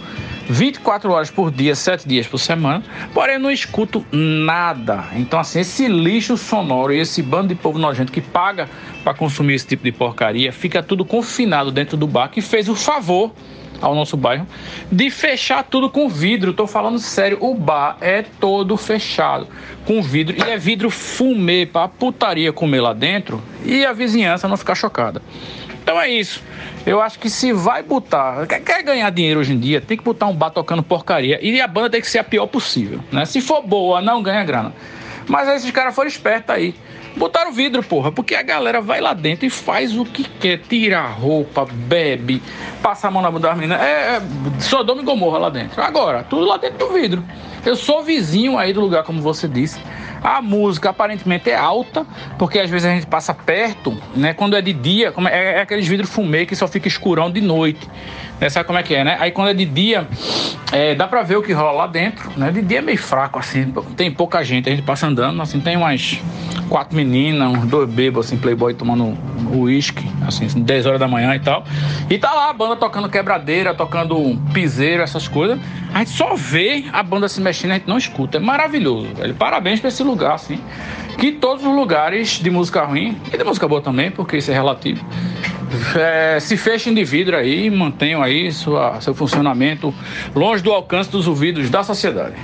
24 horas por dia, 7 dias por semana, porém não escuto nada. Então, assim, esse lixo sonoro e esse bando de povo nojento que paga para consumir esse tipo de porcaria, fica tudo confinado dentro do bar, que fez o favor ao nosso bairro de fechar tudo com vidro. Tô falando sério, o bar é todo fechado com vidro e é vidro fumê para putaria comer lá dentro e a vizinhança não ficar chocada. Então é isso. Eu acho que se vai botar, quer, ganhar dinheiro hoje em dia, tem que botar um bar tocando porcaria. E a banda tem que ser a pior possível, né? Se for boa, não ganha grana. Mas aí esses caras foram espertos aí. Botaram vidro, porra, porque a galera vai lá dentro e faz o que quer. Tira a roupa, bebe, passa a mão na bunda das meninas. É, é Sodoma e Gomorra lá dentro. Agora, tudo lá dentro do vidro. Eu sou vizinho aí do lugar, como você disse. A música aparentemente é alta, porque às vezes a gente passa perto, né? Quando é de dia, é, é aqueles vidros fumê que só fica escurão de noite. Né? Sabe como é que é, né? Aí quando é de dia, é, dá pra ver o que rola lá dentro, né? De dia é meio fraco, assim, tem pouca gente, a gente passa andando, assim, tem umas quatro meninas, uns dois bêbados, assim, playboy tomando uísque, assim, 10 horas da manhã e tal. E tá lá a banda tocando quebradeira, tocando piseiro, essas coisas. A gente só vê a banda se mexendo, a gente não escuta. É maravilhoso, velho. Parabéns pra esse lugar, assim. Que todos os lugares de música ruim, e de música boa também, porque isso é relativo, é, se fechem de vidro aí mantenham aí sua, seu funcionamento longe do alcance dos ouvidos da sociedade.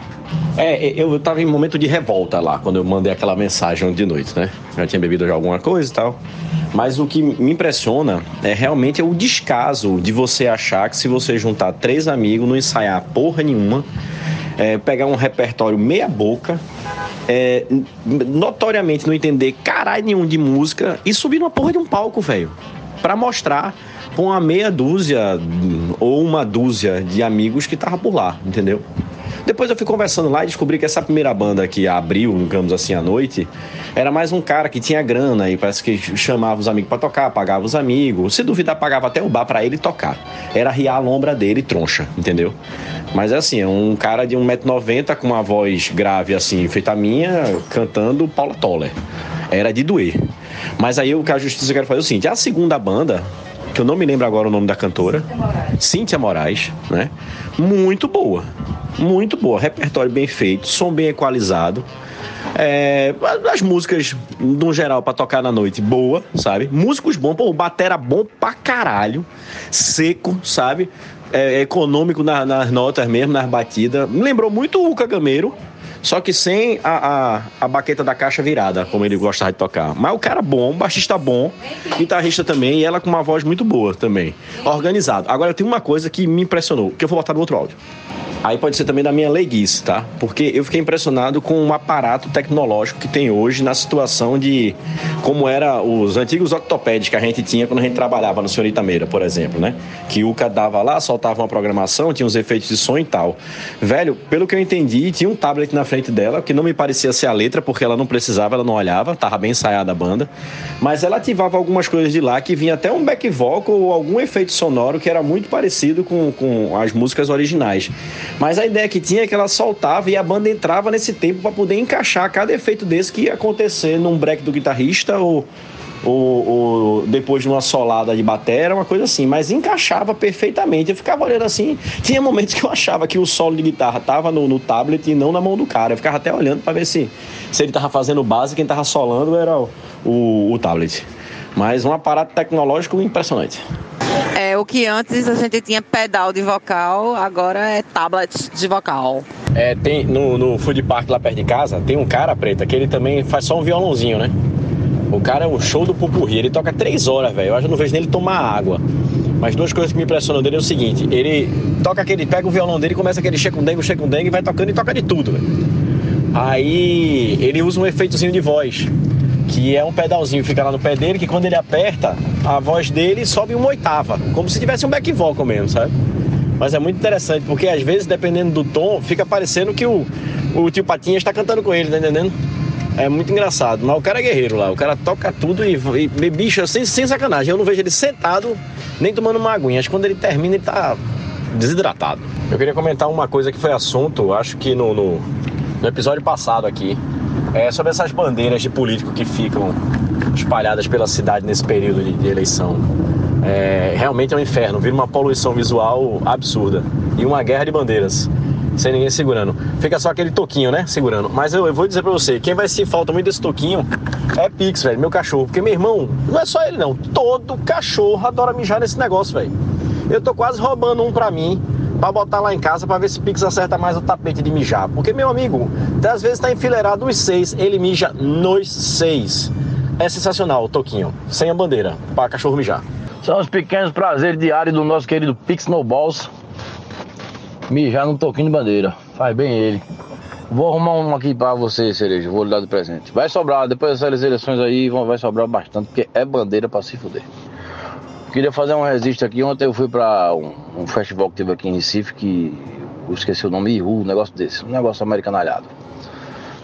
É, eu estava em momento de revolta lá, quando eu mandei aquela mensagem de noite, né? Já tinha bebido já alguma coisa e tal. Mas o que me impressiona é realmente o descaso de você achar que se você juntar três amigos, não ensaiar porra nenhuma, é, pegar um repertório meia boca, é, notoriamente não entender caralho nenhum de música e subir numa porra de um palco, velho. Pra mostrar pra uma meia dúzia ou uma dúzia de amigos que tava por lá, entendeu? Depois eu fui conversando lá e descobri que essa primeira banda que abriu, digamos assim, à noite, era mais um cara que tinha grana e parece que chamava os amigos para tocar, pagava os amigos. Se duvidar, pagava até o bar para ele tocar. Era riar a lombra dele, troncha, entendeu? Mas é assim, é um cara de 1,90m com uma voz grave assim, feita a minha, cantando Paula Toller. Era de doer. Mas aí o que a justiça quer fazer é o seguinte: a segunda banda, que eu não me lembro agora o nome da cantora, Cíntia Moraes, né? Muito boa. Muito boa. Repertório bem feito, som bem equalizado. É, as músicas, no geral, para tocar na noite, boa, sabe? Músicos bons, pô, o batera bom pra caralho, seco, sabe? É, econômico nas, nas notas mesmo, nas batidas. Me lembrou muito o Cagameiro, só que sem a, a, a, baqueta da caixa virada, como ele gostava de tocar. Mas o cara bom, baixista bom, guitarrista também, e ela com uma voz muito boa também. Organizado. Agora tem uma coisa que me impressionou, que eu vou botar no outro áudio. Aí pode ser também da minha leiguice, tá? Porque eu fiquei impressionado com o aparato tecnológico que tem hoje na situação de como era os antigos octopédios que a gente tinha quando a gente trabalhava no Senhorita Meira, por exemplo, né? Que o Uca dava lá, soltava uma programação, tinha os efeitos de som e tal. Velho, pelo que eu entendi, tinha um tablet na frente dela, que não me parecia ser a letra, porque ela não precisava, ela não olhava, tava bem ensaiada a banda. Mas ela ativava algumas coisas de lá que vinha até um back vocal ou algum efeito sonoro que era muito parecido com, com as músicas originais. Mas a ideia que tinha é que ela soltava e a banda entrava nesse tempo para poder encaixar cada efeito desse que ia acontecer num break do guitarrista ou, ou, ou, depois de uma solada de bateria, uma coisa assim, mas encaixava perfeitamente. Eu ficava olhando assim, tinha momentos que eu achava que o solo de guitarra tava no, no tablet e não na mão do cara. Eu ficava até olhando para ver se, se ele tava fazendo base, quem tava solando era o, o, o tablet. Mas um aparato tecnológico impressionante. É, o que antes a gente tinha pedal de vocal, agora é tablet de vocal. É, tem no, no food park lá perto de casa, tem um cara preta que ele também faz só um violãozinho, né? O cara é um show do pupurri, ele toca três horas, velho. Eu acho que não vejo nele tomar água. Mas duas coisas que me impressionam dele é o seguinte: ele toca aquele, pega o violão dele, começa aquele checundengue, checundengue, e vai tocando e toca de tudo, velho. Aí ele usa um efeitozinho de voz que é um pedalzinho que fica lá no pé dele, que quando ele aperta, a voz dele sobe uma oitava, como se tivesse um back vocal mesmo, sabe? Mas é muito interessante, porque às vezes, dependendo do tom, fica parecendo que o, o tio Patinha está cantando com ele, tá entendendo? É muito engraçado. Mas o cara é guerreiro lá, o cara toca tudo e, e bicho, sem, sem sacanagem. Eu não vejo ele sentado nem tomando uma aguinha. Acho que quando ele termina, ele tá desidratado. Eu queria comentar uma coisa que foi assunto, acho que no, no, no episódio passado aqui é, sobre essas bandeiras de político que ficam espalhadas pela cidade nesse período de, de eleição. É, realmente é um inferno, vira uma poluição visual absurda e uma guerra de bandeiras, sem ninguém segurando. Fica só aquele toquinho, né? Segurando. Mas eu, eu vou dizer pra você: quem vai se falta muito desse toquinho é Pix, velho, meu cachorro. Porque meu irmão, não é só ele não, todo cachorro adora mijar nesse negócio, velho. Eu tô quase roubando um pra mim para botar lá em casa para ver se o Pix acerta mais o tapete de mijar. Porque, meu amigo, às vezes está enfileirado os seis, ele mija nos seis. É sensacional o Toquinho, sem a bandeira, para cachorro mijar. São os pequenos prazeres diários do nosso querido Pix No Balls. Mijar no toquinho de bandeira. Faz bem ele. Vou arrumar um aqui pra você, Cereja. Vou lhe dar de presente. Vai sobrar, depois dessas eleições aí, vai sobrar bastante, porque é bandeira pra se fuder. Queria fazer um registro aqui. Ontem eu fui para um, um, festival que teve aqui em Recife, que eu esqueci o nome, Ihu, um negócio desse, um negócio americanalhado.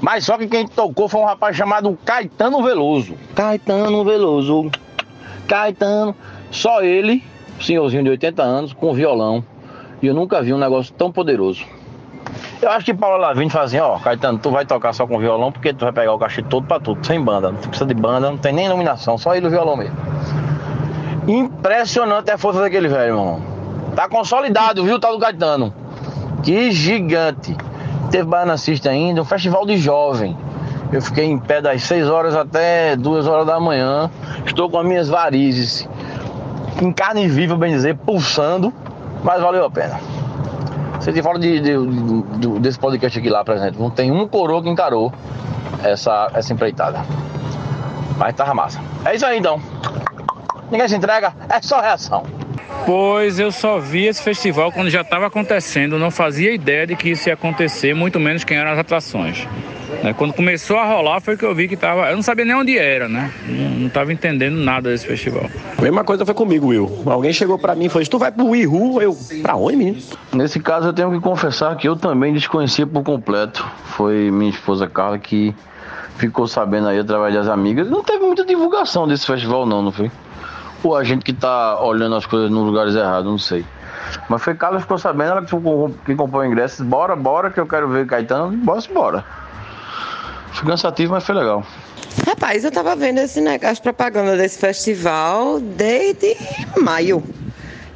Mas só que quem tocou foi um rapaz chamado Caetano Veloso. Caetano Veloso. Caetano. Só ele, senhorzinho de 80 anos, com violão. E eu nunca vi um negócio tão poderoso. Eu acho que Paulo Lavigne fala assim, ó, Caetano, tu vai tocar só com violão porque tu vai pegar o cachê todo pra tudo, sem banda. Não precisa de banda, não tem nem iluminação, só ele o violão mesmo. Impressionante a força daquele velho, irmão. Tá consolidado, viu, tal do Caetano. Que gigante. Teve Baianacista ainda, um festival de jovem. Eu fiquei em pé das 6 horas até 2 horas da manhã. Estou com as minhas varizes em carne viva, bem dizer, pulsando, mas valeu a pena. Você te fala de, de, de, desse podcast aqui lá, exemplo, não tem um coroa que encarou essa, essa empreitada. Mas tava massa. É isso aí então. Ninguém se entrega, é só reação. Pois eu só vi esse festival quando já estava acontecendo, não fazia ideia de que isso ia acontecer, muito menos quem eram as atrações. Né, Quando começou a rolar foi que eu vi que tava. Eu não sabia nem onde era, né? Não, não tava entendendo nada desse festival. A mesma coisa foi comigo, Will. Alguém chegou pra mim e falou: Tu vai pro Ihu? Eu, pra onde, menino? Nesse caso eu tenho que confessar que eu também desconhecia por completo. Foi minha esposa Carla que ficou sabendo aí através das amigas. Não teve muita divulgação desse festival não, não foi? Ou a gente que tá olhando as coisas nos lugares errados, não sei. Mas foi Carla ficou sabendo, ela que ficou- comprou o ingresso, bora, bora, que eu quero ver Caetano, bora, bora. Foi cansativo, mas foi legal. Rapaz, eu tava vendo esse negócio, as propagandas desse festival desde maio.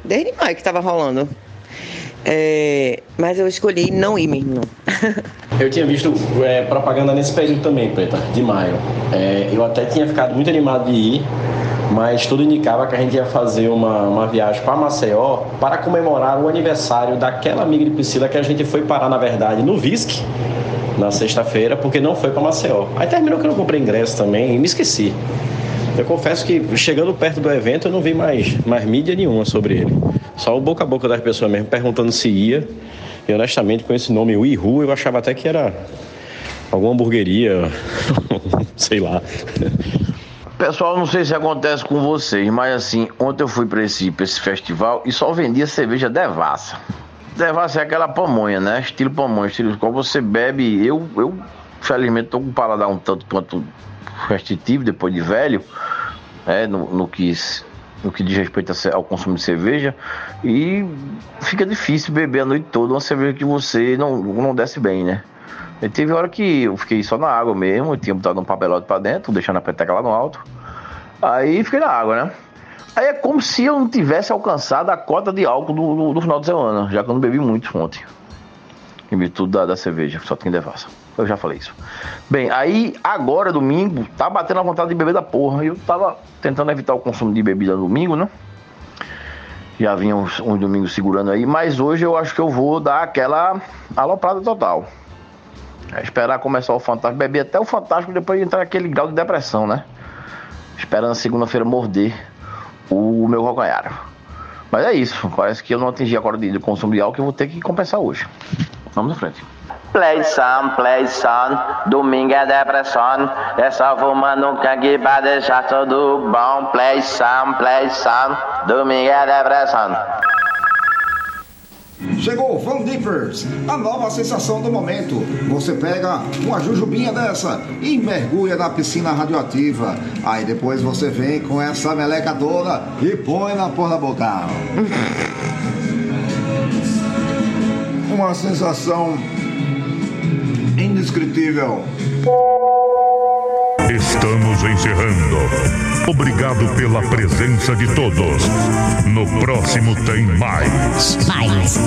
Desde maio que tava rolando. É, mas eu escolhi não ir mesmo. (laughs) Eu tinha visto é, propaganda nesse período também, Preta, de maio. É, eu até tinha ficado muito animado de ir, mas tudo indicava que a gente ia fazer uma, uma viagem para Maceió para comemorar o aniversário daquela amiga de Priscila que a gente foi parar, na verdade, no VISC na sexta-feira, porque não foi para Maceió. Aí terminou que eu não comprei ingresso também e me esqueci. Eu confesso que chegando perto do evento eu não vi mais, mais mídia nenhuma sobre ele. Só o boca a boca das pessoas mesmo perguntando se ia. E honestamente, com esse nome Uihu, eu achava até que era alguma hamburgueria, (laughs) sei lá. Pessoal, não sei se acontece com vocês, mas assim, ontem eu fui pra esse, esse festival e só vendia cerveja devassa. Devassa é aquela pamonha, né? Estilo pamonha, estilo qual você bebe. Eu, eu felizmente, tô com paladar um tanto quanto restritivo depois de velho, né? No, no que, no que diz respeito ao consumo de cerveja. E fica difícil beber a noite toda uma cerveja que você não, não desce bem, né? E teve hora que eu fiquei só na água mesmo, eu tinha botado um papelote pra dentro, deixando a peteca lá no alto. Aí fiquei na água, né? Aí é como se eu não tivesse alcançado a cota de álcool do, do, do final de semana, já que eu não bebi muito ontem. Em virtude da, da cerveja, só tinha devassa. Eu já falei isso. Bem, aí agora, domingo, tá batendo a vontade de beber da porra. Eu tava tentando evitar o consumo de bebida no domingo, né? Já vinha uns, uns domingos segurando aí, mas hoje eu acho que eu vou dar aquela aloprada total. É esperar começar o Fantástico, beber até o Fantástico, depois entrar naquele grau de depressão, né? Esperando segunda-feira morder o meu calcanhar. Mas é isso, parece que eu não atingi a cota de de consumo de álcool que eu vou ter que compensar hoje. Vamos em frente. Play some, play some, domingo é depressão. É só fumando cangue pra deixar tudo bom. Play some, play some, domingo é depressão. Chegou o Van Dippers, a nova sensação do momento. Você pega uma jujubinha dessa e mergulha na piscina radioativa. Aí depois você vem com essa meleca toda e põe na porra da boca. (laughs) Uma sensação indescritível. Estamos encerrando. Obrigado pela presença de todos. No próximo tem mais. Mais.